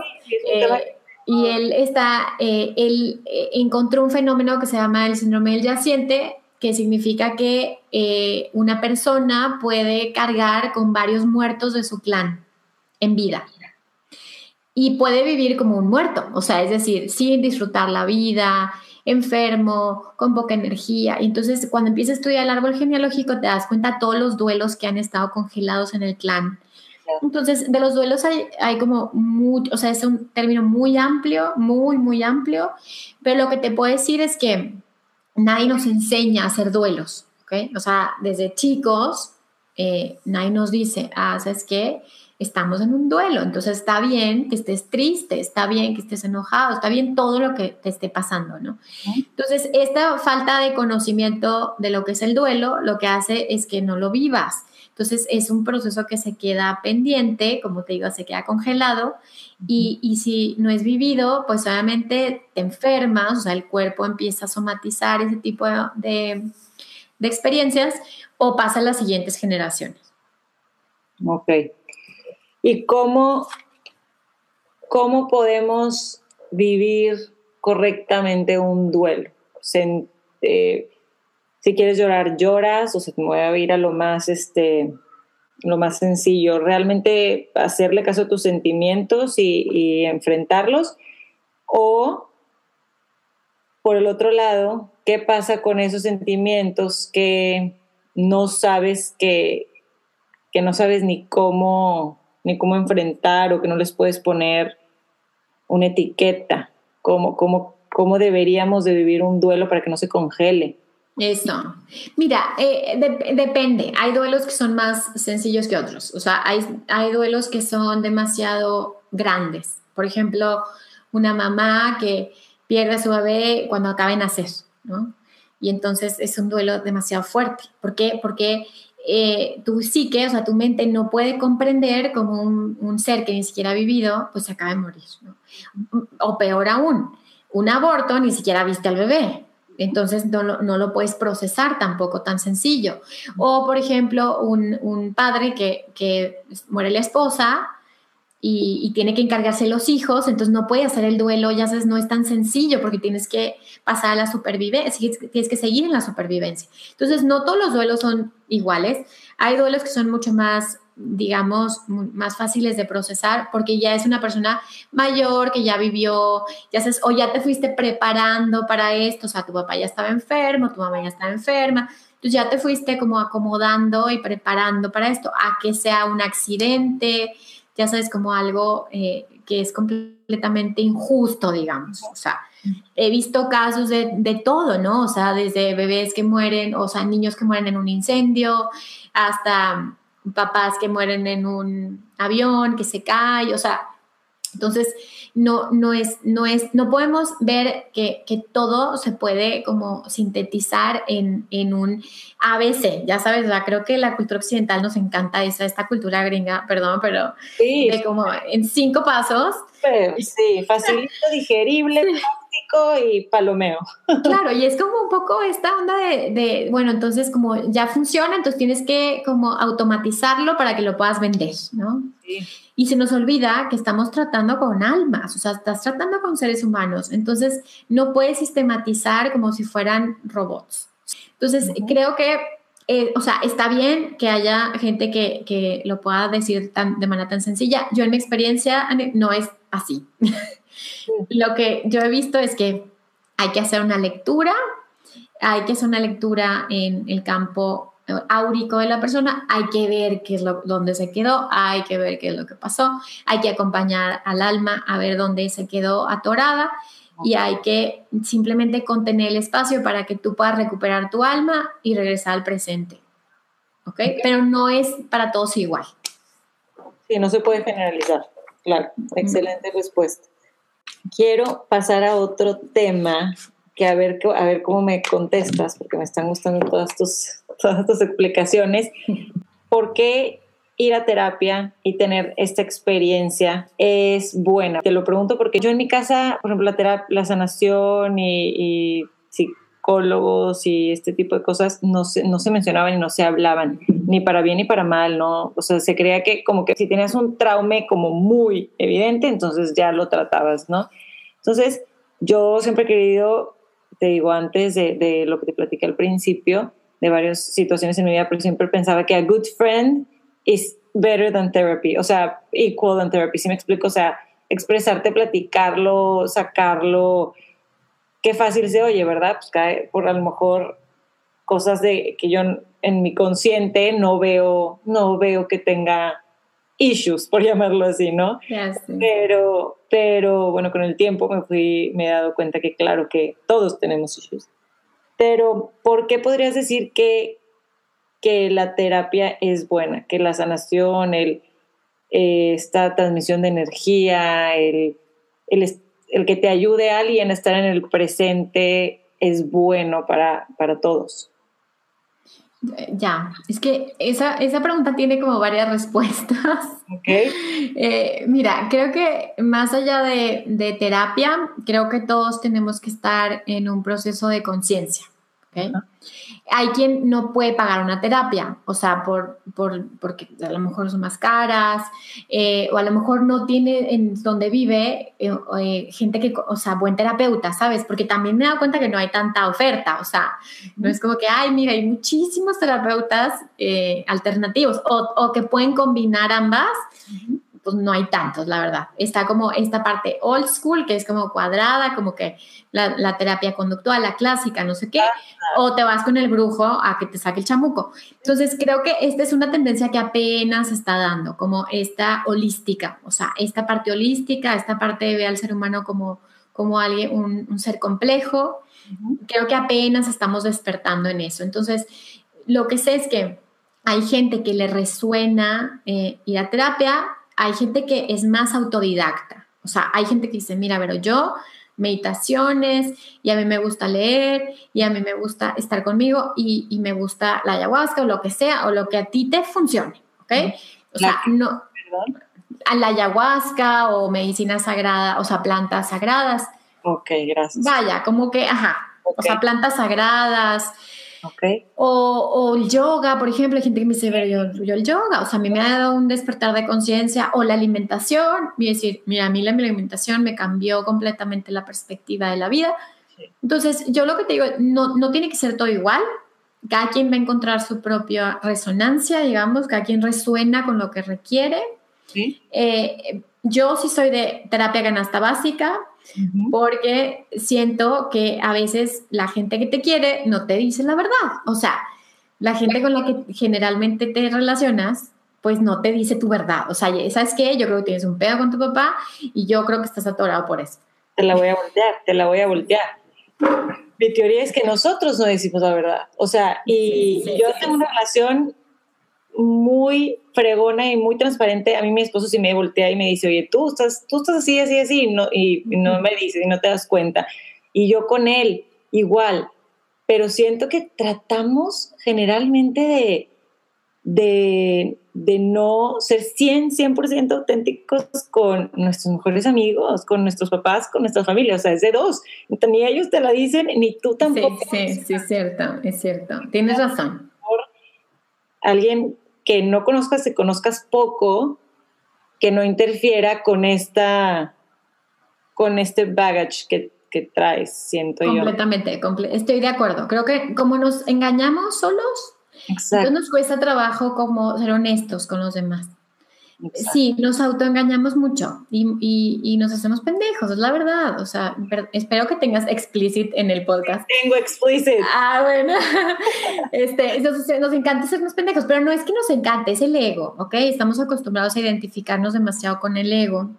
S1: Eh, y él está, eh, él eh, encontró un fenómeno que se llama el síndrome del yaciente, que significa que una persona puede cargar con varios muertos de su clan en vida y puede vivir como un muerto, o sea, es decir, sin disfrutar la vida, enfermo, con poca energía. Y entonces cuando empiezas a estudiar el árbol genealógico te das cuenta de todos los duelos que han estado congelados en el clan. Entonces, de los duelos hay, hay como mucho, o sea, es un término muy amplio, muy, muy amplio, pero lo que te puedo decir es que nadie nos enseña a hacer duelos, ¿ok? O sea, desde chicos, eh, nadie nos dice, ah, ¿sabes qué? Estamos en un duelo, entonces está bien que estés triste, está bien que estés enojado, está bien todo lo que te esté pasando, ¿no? Entonces, esta falta de conocimiento de lo que es el duelo, lo que hace es que no lo vivas. Entonces es un proceso que se queda pendiente, como te digo, se queda congelado y, y si no es vivido, pues obviamente te enfermas, o sea, el cuerpo empieza a somatizar ese tipo de, de experiencias o pasa a las siguientes generaciones.
S2: Ok. ¿Y cómo, cómo podemos vivir correctamente un duelo? Eh, si quieres llorar, lloras o se te mueve a ir a lo más, este, lo más sencillo. Realmente hacerle caso a tus sentimientos y, y enfrentarlos. O, por el otro lado, ¿qué pasa con esos sentimientos que no sabes que, que no sabes ni cómo, ni cómo enfrentar o que no les puedes poner una etiqueta, cómo, cómo, cómo deberíamos de vivir un duelo para que no se congele.
S1: Eso. Mira, eh, depende. Hay duelos que son más sencillos que otros. O sea, hay, hay duelos que son demasiado grandes. Por ejemplo, una mamá que pierde a su bebé cuando acaba de nacer, ¿no? Y entonces es un duelo demasiado fuerte. ¿Por qué? Porque eh, tu psique, o sea, tu mente no puede comprender como un, ser que ni siquiera ha vivido, pues se acaba de morir. O peor aún, un aborto ni siquiera viste al bebé. Entonces no, lo puedes procesar tampoco tan sencillo. O, por ejemplo, un, padre que, que muere la esposa y, tiene que encargarse los hijos, entonces no puede hacer el duelo, ya sabes, no es tan sencillo porque tienes que pasar a la supervivencia, tienes que seguir en la supervivencia. Entonces, no todos los duelos son iguales, hay duelos que son mucho más digamos, más fáciles de procesar porque ya es una persona mayor que ya vivió, ya sabes, o ya te fuiste preparando para esto, o sea, tu papá ya estaba enfermo, tu mamá ya estaba enferma, entonces ya te fuiste como acomodando y preparando para esto, a que sea un accidente, ya sabes, como algo eh, que es completamente injusto, digamos. O sea, he visto casos de, de, todo, ¿no? O sea, desde bebés que mueren, o sea, niños que mueren en un incendio, hasta papás que mueren en un avión, que se cae, o sea, entonces no, no, es, no, es, no podemos ver que, que todo se puede como sintetizar en, en, un ABC, ya sabes, creo que la cultura occidental nos encanta esa, esta cultura gringa, perdón, pero
S2: sí,
S1: de como en cinco pasos.
S2: sí, facilito, digerible, práctico y palomeo.
S1: Claro, y es como un poco esta onda de, de, bueno, entonces como ya funciona, entonces tienes que como automatizarlo para que lo puedas vender, ¿no? Sí. Y se nos olvida que estamos tratando con almas, o sea, estás tratando con seres humanos. Entonces, no puedes sistematizar como si fueran robots. Entonces, creo que, eh, o sea, está bien que haya gente que, que lo pueda decir tan, de manera tan sencilla. Yo en mi experiencia no es así. lo que yo he visto es que hay que hacer una lectura, hay que hacer una lectura en el campo áurico de la persona, hay que ver qué es lo, dónde se quedó, hay que ver qué es lo que pasó, hay que acompañar al alma a ver dónde se quedó atorada y hay que simplemente contener el espacio para que tú puedas recuperar tu alma y regresar al presente. ¿Ok? Pero no es para todos igual.
S2: Sí, no se puede generalizar. Claro, excelente respuesta. Quiero pasar a otro tema que a ver, a ver cómo me contestas, porque me están gustando todas tus todas tus explicaciones. ¿Por qué ir a terapia y tener esta experiencia es buena? Te lo pregunto porque yo en mi casa, por ejemplo, la terapia, la sanación y, psicólogos y este tipo de cosas no se, no se mencionaban y no se hablaban, ni para bien ni para mal, ¿no? O sea, se creía que como que si tenías un trauma como muy evidente, entonces ya lo tratabas, ¿no? Entonces, yo siempre he querido, te digo antes de, lo que te platiqué al principio, de varias situaciones en mi vida, pero siempre pensaba que a good friend is better than therapy, o sea, equal than therapy, si me explico, o sea, expresarte, platicarlo, sacarlo, qué fácil se oye, ¿verdad? Pues cae por a lo mejor cosas de que yo en mi consciente no veo, no veo que tenga issues, por llamarlo así, ¿no? Pero, pero bueno, con el tiempo me fui, me he dado cuenta que claro que todos tenemos issues. Pero, ¿por qué podrías decir que, que la terapia es buena? Que la sanación, el, eh, esta transmisión de energía, el, el, que te ayude a alguien a estar en el presente es bueno para, para todos.
S1: Ya, es que esa, esa pregunta tiene como varias respuestas.
S2: Okay.
S1: Eh, mira, creo que más allá de, de, terapia, creo que todos tenemos que estar en un proceso de conciencia. ¿Okay? Hay quien no puede pagar una terapia, o sea, por, por, porque a lo mejor son más caras, eh, o a lo mejor no tiene en donde vive eh, eh, gente que, o sea, buen terapeuta, ¿sabes? Porque también me he dado cuenta que no hay tanta oferta, o sea, no es como que, ay, mira, hay muchísimos terapeutas alternativos o, o, que pueden combinar ambas pues no hay tantos, la verdad. Está como esta parte old school, que es como cuadrada, como que la, terapia conductual, la clásica, no sé qué, o te vas con el brujo a que te saque el chamuco. Entonces, creo que esta es una tendencia que apenas está dando, como esta holística, o sea, esta parte holística, esta parte de ver al ser humano como, como alguien, un, ser complejo. Creo que apenas estamos despertando en eso. Entonces, lo que sé es que hay gente que le resuena eh, ir a terapia, hay gente que es más autodidacta. O sea, hay gente que dice, mira, pero yo meditaciones y a mí me gusta leer y a mí me gusta estar conmigo y, me gusta la ayahuasca o lo que sea o lo que a ti te funcione, ¿ok? O sea, no... A la ayahuasca o medicina sagrada, o sea, plantas sagradas.
S2: Ok, gracias.
S1: Vaya, como que, ajá, o sea, plantas sagradas, o, el yoga, por ejemplo, hay gente que me dice, pero yo, yo, el yoga, o sea, a mí me ha dado un despertar de conciencia, o la alimentación, y decir, mira, a mí la alimentación me cambió completamente la perspectiva de la vida. Entonces, yo lo que te digo, no, no tiene que ser todo igual, cada quien va a encontrar su propia resonancia, digamos, cada quien resuena con lo que requiere. Eh, yo sí soy de terapia canasta básica, porque siento que a veces la gente que te quiere no te dice la verdad. O sea, la gente con la que generalmente te relacionas, pues no te dice tu verdad. O sea, ¿sabes qué? Yo creo que tienes un pedo con tu papá y yo creo que estás atorado por eso.
S2: Te la voy a voltear, te la voy a voltear. Mi teoría es que nosotros no decimos la verdad. O sea, y yo tengo una relación muy fregona y muy transparente. A mí mi esposo sí me voltea y me dice, oye, tú estás, tú estás así, así, así, y no, y no me dice y no te das cuenta. Y yo con él, igual. Pero siento que tratamos generalmente de, de, de no ser 100, 100% auténticos con nuestros mejores amigos, con nuestros papás, con nuestras familias. O sea, es de dos. Ni ellos te la dicen, ni tú tampoco.
S1: Sí, sí, sí, es cierto, es cierto. Tienes razón.
S2: Alguien que no conozcas, que conozcas poco, que no interfiera con esta, con este baggage que, que traes, siento
S1: yo. Completamente, estoy de acuerdo. Creo que como nos engañamos solos, nos cuesta trabajo como ser honestos con los demás. Sí, nos autoengañamos mucho y, nos hacemos pendejos, es la verdad. O sea, espero que tengas explicit en el podcast.
S2: Tengo explicit.
S1: Ah, bueno. este, nos, encanta sernos pendejos, pero no es que nos encante, es el ego, ¿ok? Estamos acostumbrados a identificarnos demasiado con el ego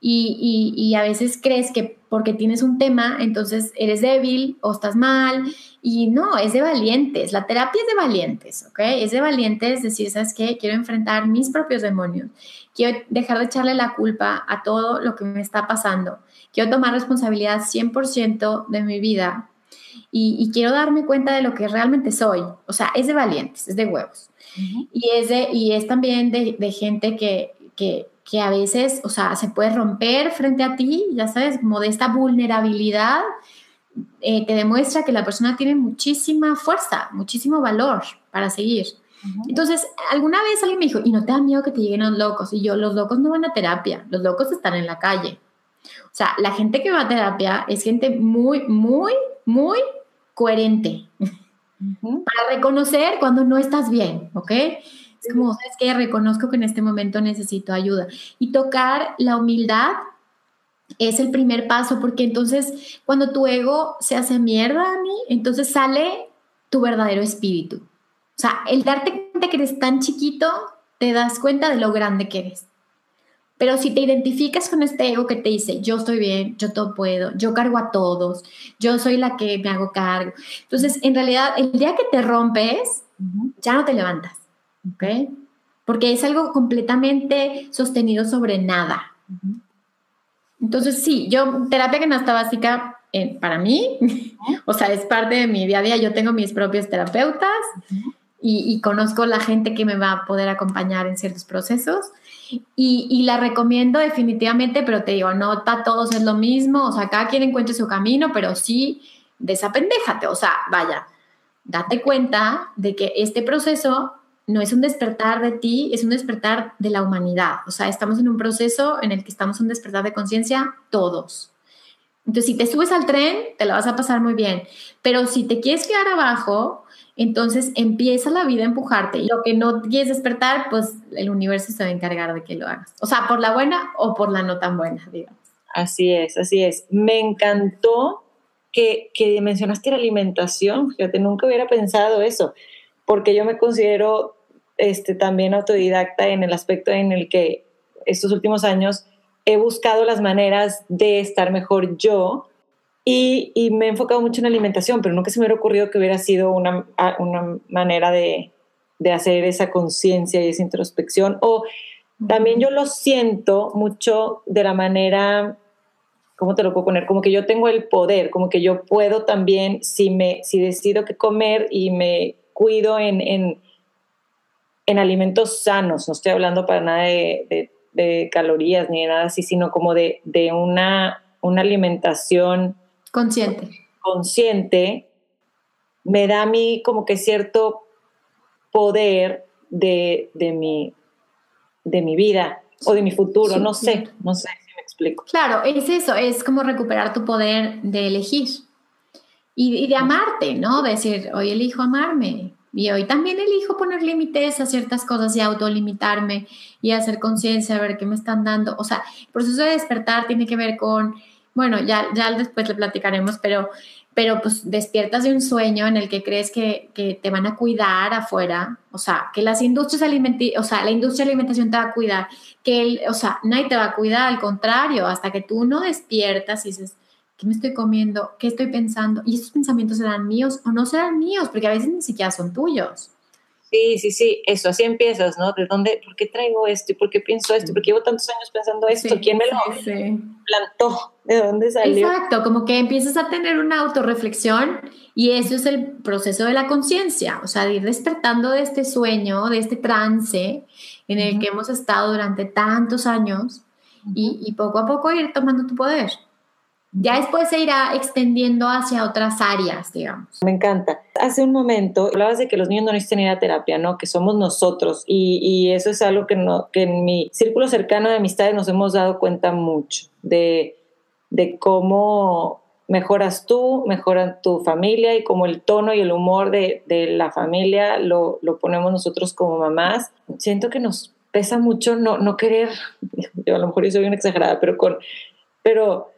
S1: y, y, a veces crees que porque tienes un tema, entonces eres débil o estás mal. Y no, es de valientes. La terapia es de valientes, ¿ok? Es de valientes decir, ¿sabes qué? Quiero enfrentar mis propios demonios. Quiero dejar de echarle la culpa a todo lo que me está pasando. Quiero tomar responsabilidad 100% de mi vida. Y, quiero darme cuenta de lo que realmente soy. O sea, es de valientes, es de huevos. y, es de, y es también de, de gente que, que que a veces, o sea, se puede romper frente a ti, ya sabes, como de esta vulnerabilidad, eh, te demuestra que la persona tiene muchísima fuerza, muchísimo valor para seguir. Entonces, alguna vez alguien me dijo, ¿y no te da miedo que te lleguen los locos? Y yo, los locos no van a terapia, los locos están en la calle. O sea, la gente que va a terapia es gente muy, muy, muy coherente para reconocer cuando no estás bien, ¿ok? Es como, ¿sabes que Reconozco que en este momento necesito ayuda. Y tocar la humildad es el primer paso, porque entonces cuando tu ego se hace mierda a mí, entonces sale tu verdadero espíritu. O sea, el darte cuenta que eres tan chiquito, te das cuenta de lo grande que eres. Pero si te identificas con este ego que te dice, yo estoy bien, yo todo puedo, yo cargo a todos, yo soy la que me hago cargo. Entonces, en realidad, el día que te rompes, ya no te levantas. ¿Ok? Porque es algo completamente sostenido sobre nada. Entonces, sí, yo, terapia canasta básica, eh, para mí, o sea, es parte de mi día a día, yo tengo mis propios terapeutas y, conozco la gente que me va a poder acompañar en ciertos procesos. Y, la recomiendo definitivamente, pero te digo, no para todos es lo mismo, o sea, cada quien encuentre su camino, pero sí desapendéjate, o sea, vaya, date cuenta de que este proceso no es un despertar de ti, es un despertar de la humanidad, o sea, estamos en un proceso en el que estamos un despertar de conciencia todos. Entonces, si te subes al tren, te la vas a pasar muy bien, pero si te quieres quedar abajo, entonces empieza la vida a empujarte. Y lo que no quieres despertar, pues el universo se va a encargar de que lo hagas. O sea, por la buena o por la no tan buena, digamos.
S2: Así es, así es. Me encantó que, que mencionaste la alimentación. Fíjate, nunca hubiera pensado eso, porque yo me considero este, también autodidacta en el aspecto en el que estos últimos años he buscado las maneras de estar mejor yo y, me he enfocado mucho en alimentación, pero nunca se me hubiera ocurrido que hubiera sido una, una manera de, de hacer esa conciencia y esa introspección. O también yo lo siento mucho de la manera, ¿cómo te lo puedo poner? Como que yo tengo el poder, como que yo puedo también, si, me, si decido qué comer y me cuido en, en, en alimentos sanos, no estoy hablando para nada de, de, calorías ni de nada así, sino como de, de una, una alimentación
S1: Consciente.
S2: Consciente, me da a mí como que cierto poder de, mi, de mi vida o de mi futuro, no sé, no sé si me explico.
S1: Claro, es eso, es como recuperar tu poder de elegir y, de amarte, ¿no? decir, hoy elijo amarme y hoy también elijo poner límites a ciertas cosas y autolimitarme y hacer conciencia, a ver qué me están dando. O sea, el proceso de despertar tiene que ver con bueno, ya, ya después le platicaremos, pero, pero pues despiertas de un sueño en el que crees que, te van a cuidar afuera, o sea, que las industrias alimenticias, o sea, la industria de alimentación te va a cuidar, que, el, o sea, nadie te va a cuidar, al contrario, hasta que tú no despiertas y dices, ¿qué me estoy comiendo? ¿Qué estoy pensando? Y esos pensamientos serán míos o no serán míos, porque a veces ni siquiera son tuyos.
S2: Sí, sí, sí, eso, así empiezas, ¿no? ¿De dónde, por qué traigo esto? ¿Y por qué pienso esto? ¿Por qué llevo tantos años pensando esto? ¿Quién me lo plantó? ¿De dónde salió?
S1: Exacto, como que empiezas a tener una autorreflexión y eso es el proceso de la conciencia, o sea, de ir despertando de este sueño, de este trance en el que hemos estado durante tantos años y, y poco a poco ir tomando tu poder. Ya después se irá extendiendo hacia otras áreas, digamos.
S2: Me encanta. Hace un momento hablabas de que los niños no necesitan ir a terapia, ¿no? Que somos nosotros. Y, y eso es algo que, no, que en mi círculo cercano de amistades nos hemos dado cuenta mucho, de, de cómo mejoras tú, mejora tu familia y como el tono y el humor de, de la familia lo, lo, ponemos nosotros como mamás. Siento que nos pesa mucho no, no querer, yo a lo mejor soy bien exagerada, pero con... Pero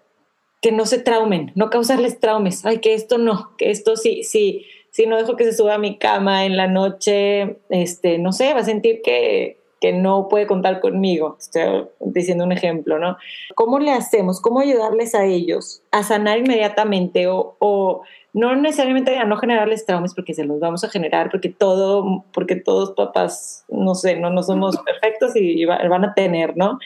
S2: que no se traumen, no causarles traumes. Ay, que esto no, que esto sí, sí, si no dejo que se suba a mi cama en la noche, este, no sé, va a sentir que, que no puede contar conmigo. Estoy diciendo un ejemplo, ¿no? ¿Cómo le hacemos? ¿Cómo ayudarles a ellos a sanar inmediatamente o, o no necesariamente a no generarles traumas porque se los vamos a generar, porque todo, porque todos papás, no sé, no, no somos perfectos y van a tener, ¿no?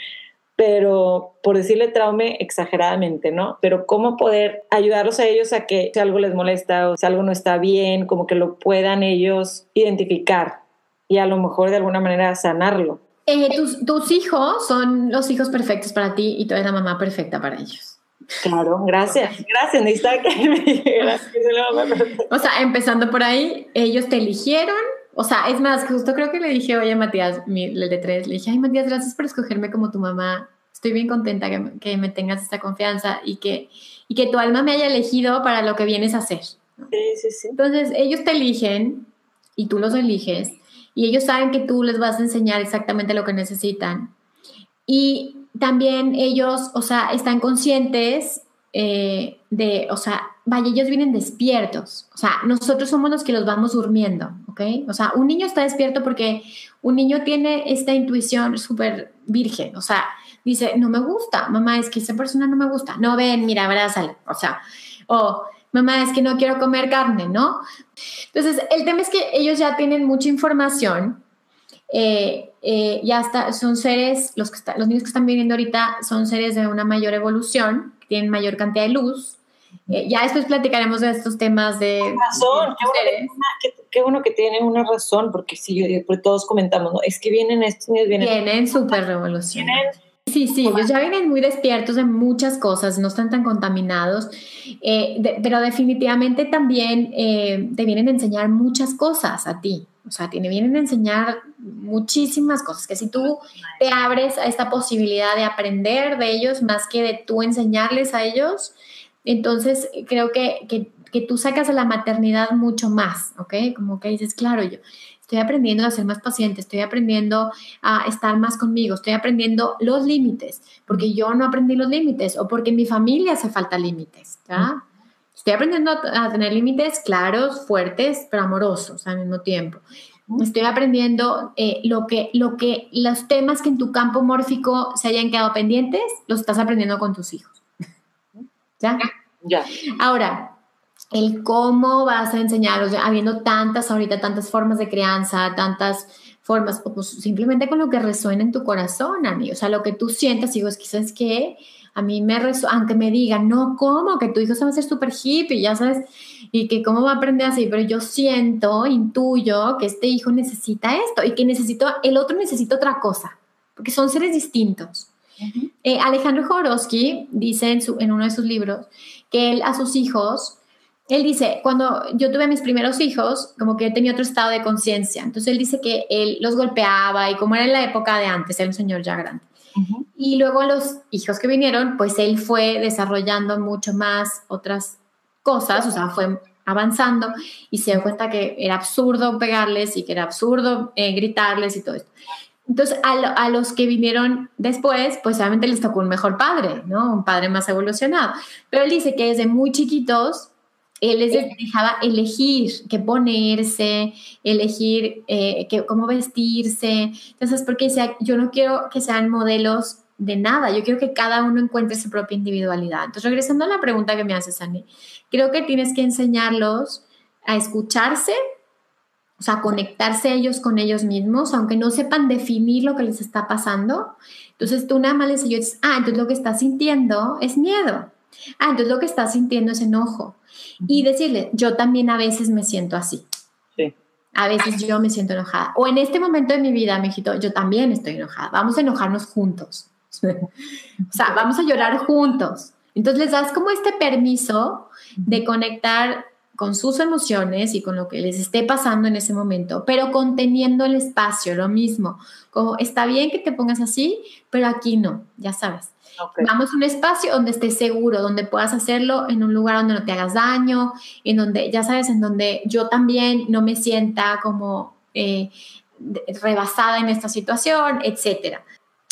S2: Pero por decirle traume exageradamente, ¿no? Pero cómo poder ayudarlos a ellos a que si algo les molesta o si algo no está bien, como que lo puedan ellos identificar y a lo mejor de alguna manera sanarlo.
S1: Eh, tus, hijos son los hijos perfectos para ti y tú eres la mamá perfecta para ellos.
S2: Claro, gracias, gracias, necesitaba que me gracias,
S1: O sea, empezando por ahí, ellos te eligieron, o sea, es más, justo creo que le dije, oye, Matías, mi, el de tres, le dije, ay, Matías, gracias por escogerme como tu mamá. Estoy bien contenta que, que me tengas esta confianza y que, y que tu alma me haya elegido para lo que vienes a hacer. Sí,
S2: sí, sí.
S1: Entonces, ellos te eligen y tú los eliges y ellos saben que tú les vas a enseñar exactamente lo que necesitan. Y también ellos, o sea, están conscientes eh, de, o sea, vaya, ellos vienen despiertos, o sea, nosotros somos los que los vamos durmiendo, ¿ok? O sea, un niño está despierto porque un niño tiene esta intuición súper virgen, o sea, dice, no me gusta, mamá, es que esa persona no me gusta, no ven, mira, abrázala, o sea, o mamá, es que no quiero comer carne, ¿no? Entonces, el tema es que ellos ya tienen mucha información, eh, eh, ya está, son seres, los, que los niños que están viviendo ahorita son seres de una mayor evolución, tienen mayor cantidad de luz, Eh, ya después platicaremos de estos temas de...
S2: Razón, qué, bueno que, tienen una razón, porque si pues todos comentamos, ¿no? es que vienen estos niños, vienen...
S1: Vienen súper revolucionarios. Sí, sí, ellos ya vienen muy despiertos de muchas cosas, no están tan contaminados, eh, pero definitivamente también eh, te vienen a enseñar muchas cosas a ti. O sea, te vienen a enseñar muchísimas cosas, que si tú te abres a esta posibilidad de aprender de ellos más que de tú enseñarles a ellos, entonces creo que, que, que tú sacas de la maternidad mucho más, ¿ok? Como que dices, claro, yo estoy aprendiendo a ser más paciente, estoy aprendiendo a estar más conmigo, estoy aprendiendo los límites, porque yo no aprendí los límites o porque en mi familia hace falta límites, ¿ya? Estoy aprendiendo a tener límites claros, fuertes, pero amorosos al mismo tiempo. Estoy aprendiendo eh, lo, que, lo que los temas que en tu campo mórfico se hayan quedado pendientes, los estás aprendiendo con tus hijos. ¿Ya?
S2: Ya.
S1: Ahora, el cómo vas a enseñarlos, habiendo tantas ahorita, tantas formas de crianza, tantas formas, pues simplemente con lo que resuena en tu corazón, amigo. O sea, lo que tú sientas, digo, es que. A mí me resuena, aunque me digan, no, ¿cómo? Que tu hijo se va a hacer súper hippie, ya sabes, y que cómo va a aprender así, pero yo siento, intuyo que este hijo necesita esto y que necesito, el otro necesita otra cosa, porque son seres distintos. Eh, Alejandro Jorowski dice en, su, en uno de sus libros que él a sus hijos él dice, cuando yo tuve a mis primeros hijos, como que tenía otro estado de conciencia. Entonces él dice que él los golpeaba y como era en la época de antes, era un señor ya grande. Y luego los hijos que vinieron, pues él fue desarrollando mucho más otras cosas, o sea, fue avanzando y se dio cuenta que era absurdo pegarles y que era absurdo eh, gritarles y todo esto. Entonces, a, a, los que vinieron después, pues obviamente les tocó un mejor padre, ¿no? Un padre más evolucionado. Pero él dice que desde muy chiquitos él les dejaba elegir qué ponerse, elegir eh, cómo vestirse. Entonces, porque decía, yo no quiero que sean modelos de nada, yo quiero que cada uno encuentre su propia individualidad. Entonces, regresando a la pregunta que me haces, Ani, creo que tienes que enseñarlos a escucharse, o sea, conectarse ellos con ellos mismos, aunque no sepan definir lo que les está pasando. Entonces, tú nada más les dices, ah, entonces lo que estás sintiendo es miedo. Ah, entonces lo que estás sintiendo es enojo y decirle, yo también a veces me siento así.
S2: Sí.
S1: A veces yo me siento enojada. O en este momento de mi vida, mijito, yo también estoy enojada. Vamos a enojarnos juntos. o sea, vamos a llorar juntos. Entonces les das como este permiso de conectar con sus emociones y con lo que les esté pasando en ese momento, pero conteniendo el espacio, lo mismo. Como está bien que te pongas así, pero aquí no, ya sabes. Vamos a un espacio donde estés seguro, donde puedas hacerlo en un lugar donde no te hagas daño, en donde, ya sabes, en donde yo también no me sienta como eh, rebasada en esta situación, etcétera.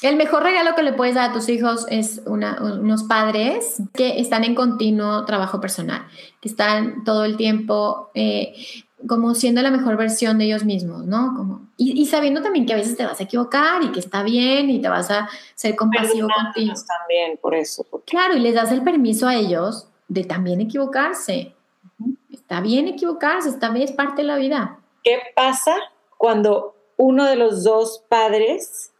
S1: El mejor regalo que le puedes dar a tus hijos es unos padres que están en continuo trabajo personal, que están todo el tiempo eh, como siendo la mejor versión de ellos mismos, ¿no? Como, y, sabiendo también que a veces te vas a equivocar y que está bien y te vas a ser compasivo contigo.
S2: también por eso.
S1: Claro, y les das el permiso a ellos de también equivocarse. Está bien equivocarse, está bien, es parte de la vida.
S2: ¿Qué pasa cuando uno de los dos padres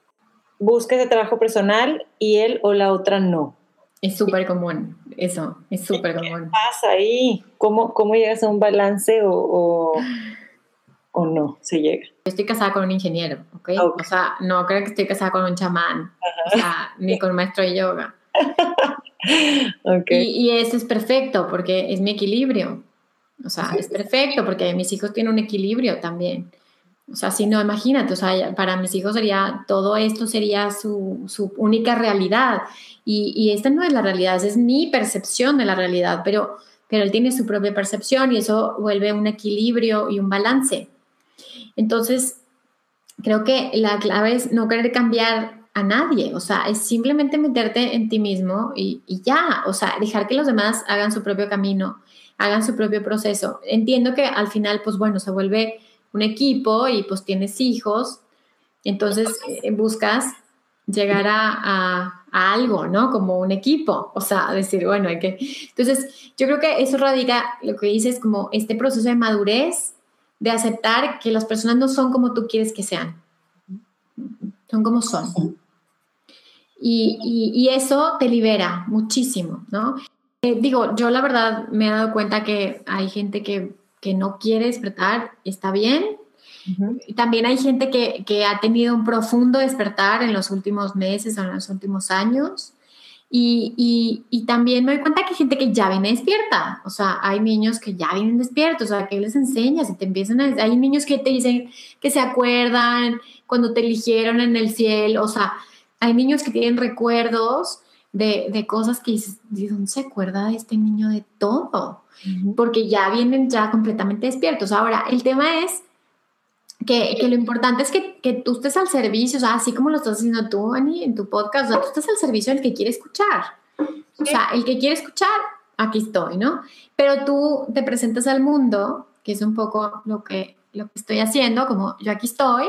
S2: busca ese trabajo personal y él o la otra no?
S1: Es súper común, eso, es súper común.
S2: ¿Qué pasa ahí? ¿Cómo, ¿Cómo llegas a un balance o, o, no se llega? Yo
S1: estoy casada con un ingeniero, ¿ok? O sea, no creo que estoy casada con un chamán, o sea, ni con un maestro de yoga. okay. y, y eso es perfecto porque es mi equilibrio. O sea, es perfecto porque mis hijos tienen un equilibrio también. O sea, si no, imagínate, o sea, para mis hijos sería, todo esto sería su, su única realidad. Y, esta no es la realidad, es mi percepción de la realidad, pero, pero él tiene su propia percepción y eso vuelve un equilibrio y un balance. Entonces, creo que la clave es no querer cambiar a nadie, o sea, es simplemente meterte en ti mismo y, y ya, o sea, dejar que los demás hagan su propio camino, hagan su propio proceso. Entiendo que al final, pues bueno, se vuelve un equipo y pues tienes hijos, entonces eh, buscas llegar a, algo, ¿no? Como un equipo, o sea, decir, bueno, hay que... Entonces, yo creo que eso radica, lo que dices, como este proceso de madurez, de aceptar que las personas no son como tú quieres que sean, son como son. Y, y, y eso te libera muchísimo, ¿no? Eh, digo, yo la verdad me he dado cuenta que hay gente que, que no quiere despertar, está bien. También hay gente que, que, ha tenido un profundo despertar en los últimos meses o en los últimos años. Y, y, y, también me doy cuenta que hay gente que ya viene despierta. O sea, hay niños que ya vienen despiertos. O sea, que les enseñas y te empiezan a... Hay niños que te dicen que se acuerdan cuando te eligieron en el cielo. O sea, hay niños que tienen recuerdos de, de cosas que dices, ¿de dónde se acuerda este niño de todo? Porque ya vienen ya completamente despiertos. Ahora, el tema es que, que lo importante es que, que, tú estés al servicio, o sea, así como lo estás haciendo tú, Ani, en tu podcast, o sea, tú estás al servicio del que quiere escuchar. O sea, el que quiere escuchar, aquí estoy, ¿no? Pero tú te presentas al mundo, que es un poco lo que, lo que estoy haciendo, como yo aquí estoy,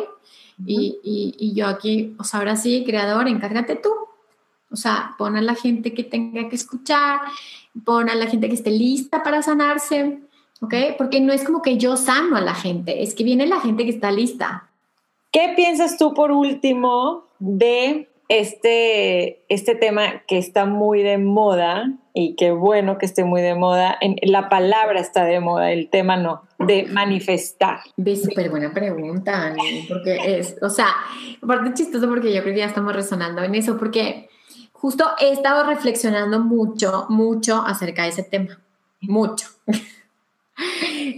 S1: y, y, y, yo aquí, o sea, ahora sí, creador, encárgate tú. O sea, pon a la gente que tenga que escuchar, pon a la gente que esté lista para sanarse, ¿ok? Porque no es como que yo sano a la gente, es que viene la gente que está lista.
S2: ¿Qué piensas tú por último de este, este tema que está muy de moda y qué bueno que esté muy de moda? En, la palabra está de moda, el tema no, de manifestar.
S1: De súper buena pregunta, Ani, porque es, o sea, aparte chistoso porque yo creo que ya estamos resonando en eso, porque justo he estado reflexionando mucho, mucho acerca de ese tema. Mucho.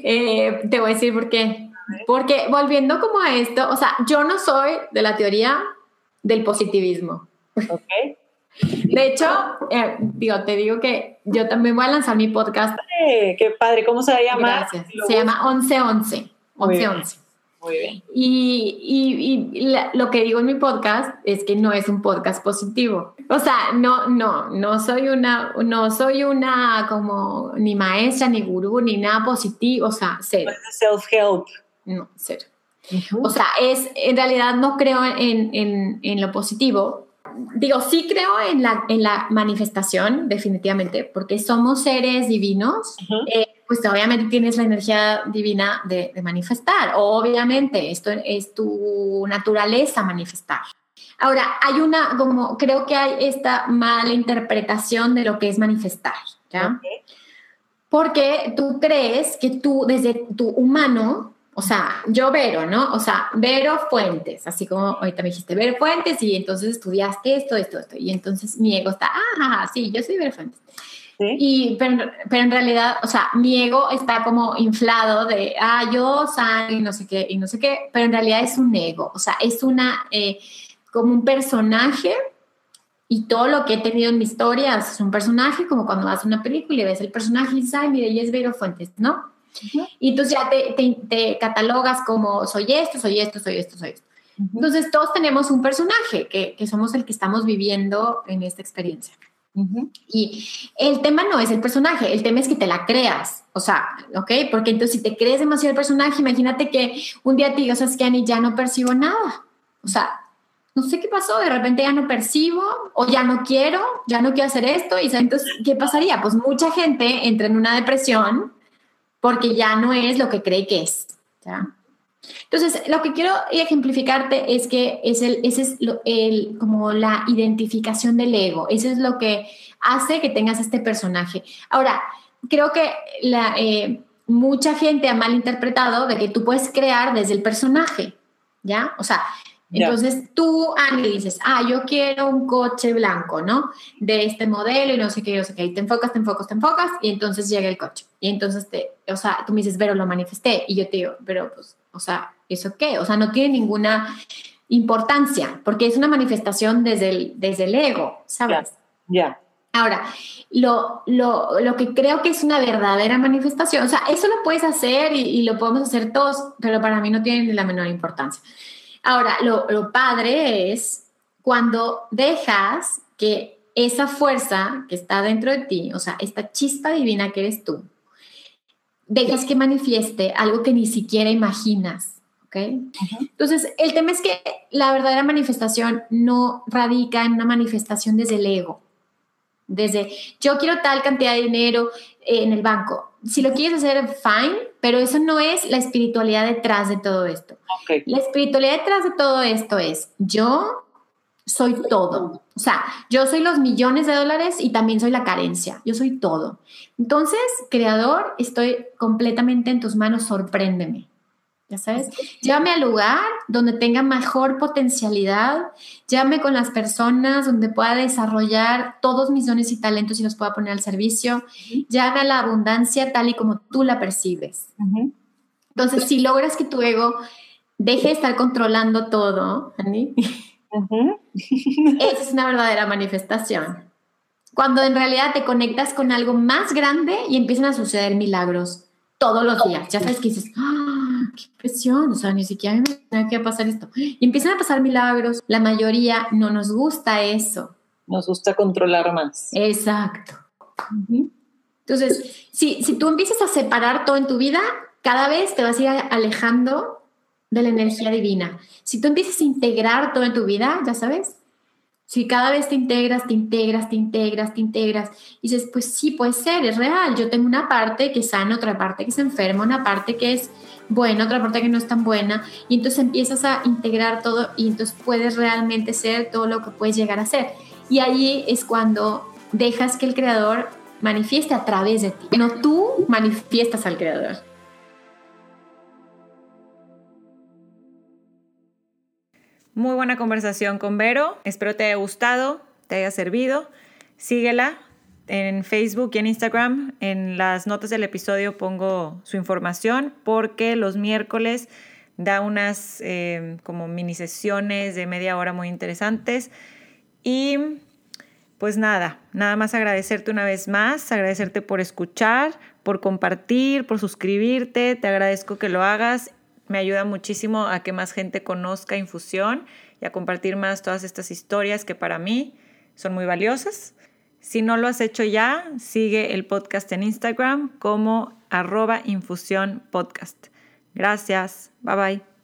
S1: Eh, te voy a decir por qué. Porque volviendo como a esto, o sea, yo no soy de la teoría del positivismo. Okay. De hecho, eh, digo, te digo que yo también voy a lanzar mi podcast.
S2: ¡Qué padre! ¿Cómo se llama?
S1: Se llama 1111. 1111.
S2: Muy bien.
S1: Y, y, lo que digo en mi podcast es que no es un podcast positivo. O sea, no, no, no soy una, no soy una como ni maestra, ni gurú, ni nada positivo. O sea, cero.
S2: Self-help.
S1: No, cero. O sea, es, en realidad no creo en, en, en, lo positivo. Digo, sí creo en la, en la manifestación, definitivamente, porque somos seres divinos pues obviamente tienes la energía divina de, manifestar. Obviamente, esto es tu naturaleza manifestar. Ahora, hay una, como creo que hay esta mala interpretación de lo que es manifestar, ¿ya? Porque tú crees que tú, desde tu humano, o sea, yo Vero, ¿no? O sea, Vero Fuentes, así como ahorita me dijiste Vero Fuentes y entonces estudiaste esto, esto, esto. Y entonces mi ego está, ah, sí, yo soy Vero Fuentes. Y, pero, pero, en realidad, o sea, mi ego está como inflado de, ah, yo soy no sé qué, y no sé qué, pero en realidad es un ego, o sea, es una, eh, como un personaje y todo lo que he tenido en mi historia es un personaje, como cuando vas a una película y ves el personaje y dices, ay, mire, ella es Vero Fuentes, ¿no? Y entonces ya te, te, te, catalogas como soy esto, soy esto, soy esto, soy esto. Entonces todos tenemos un personaje que, que somos el que estamos viviendo en esta experiencia. Y el tema no es el personaje, el tema es que te la creas. O sea, ¿ok? Porque entonces si te crees demasiado el personaje, imagínate que un día te digas, es que Ani, ya no percibo nada. O sea, no sé qué pasó, de repente ya no percibo o ya no quiero, ya no quiero hacer esto. Y entonces, ¿qué pasaría? Pues mucha gente entra en una depresión porque ya no es lo que cree que es. ¿ya? Entonces, lo que quiero ejemplificarte es que es el, ese es el, como la identificación del ego. Eso es lo que hace que tengas este personaje. Ahora, creo que la, eh, mucha gente ha malinterpretado de que tú puedes crear desde el personaje, ¿ya? O sea, entonces tú, Ani, dices, ah, yo quiero un coche blanco, ¿no? De este modelo y no sé qué, no sé qué. Y te enfocas, te enfocas, te enfocas y entonces llega el coche. Y entonces, te, o sea, tú me dices, pero lo manifesté. Y yo te digo, pero pues o sea, ¿eso qué? O sea, no tiene ninguna importancia, porque es una manifestación desde el, desde el ego, ¿sabes?
S2: Ya.
S1: Ahora, lo, lo, lo, que creo que es una verdadera manifestación, o sea, eso lo puedes hacer y, lo podemos hacer todos, pero para mí no tiene ni la menor importancia. Ahora, lo, lo padre es cuando dejas que esa fuerza que está dentro de ti, o sea, esta chispa divina que eres tú, dejas que manifieste algo que ni siquiera imaginas. ¿Ok? Entonces, el tema es que la verdadera manifestación no radica en una manifestación desde el ego, desde yo quiero tal cantidad de dinero en el banco. Si lo quieres hacer, fine, pero eso no es la espiritualidad detrás de todo esto. La espiritualidad detrás de todo esto es yo soy todo. O sea, yo soy los millones de dólares y también soy la carencia. Yo soy todo. Entonces, creador, estoy completamente en tus manos, sorpréndeme. Ya sabes, llévame al lugar donde tenga mejor potencialidad, llévame con las personas donde pueda desarrollar todos mis dones y talentos y los pueda poner al servicio, llévame a la abundancia tal y como tú la percibes. Entonces, si logras que tu ego deje de estar controlando todo, Ani, esa es una verdadera manifestación. Cuando en realidad te conectas con algo más grande y empiezan a suceder milagros todos los días. Ya sabes que dices, ¡Ah, qué presión, o sea, ni siquiera me tenía que pasar esto. Y empiezan a pasar milagros. La mayoría no nos gusta eso.
S3: Nos gusta controlar más.
S1: Exacto. Entonces, si, si tú empiezas a separar todo en tu vida, cada vez te vas a ir alejando de la energía divina. Si tú empiezas a integrar todo en tu vida, ya sabes, si cada vez te integras, te integras, te integras, te integras, y dices, pues sí, puede ser, es real. Yo tengo una parte que es sana, otra parte que se enferma, una parte que es buena, otra parte que no es tan buena, y entonces empiezas a integrar todo y entonces puedes realmente ser todo lo que puedes llegar a ser. Y ahí es cuando dejas que el creador manifieste a través de ti, no tú manifiestas al creador.
S2: Muy buena conversación con Vero. Espero te haya gustado, te haya servido. Síguela en Facebook y en Instagram. En las notas del episodio pongo su información porque los miércoles da unas eh, como mini sesiones de media hora muy interesantes. Y pues nada, nada más agradecerte una vez más, agradecerte por escuchar, por compartir, por suscribirte. Te agradezco que lo hagas me ayuda muchísimo a que más gente conozca Infusión y a compartir más todas estas historias que para mí son muy valiosas. Si no lo has hecho ya, sigue el podcast en Instagram como arroba infusión podcast. Gracias. Bye bye.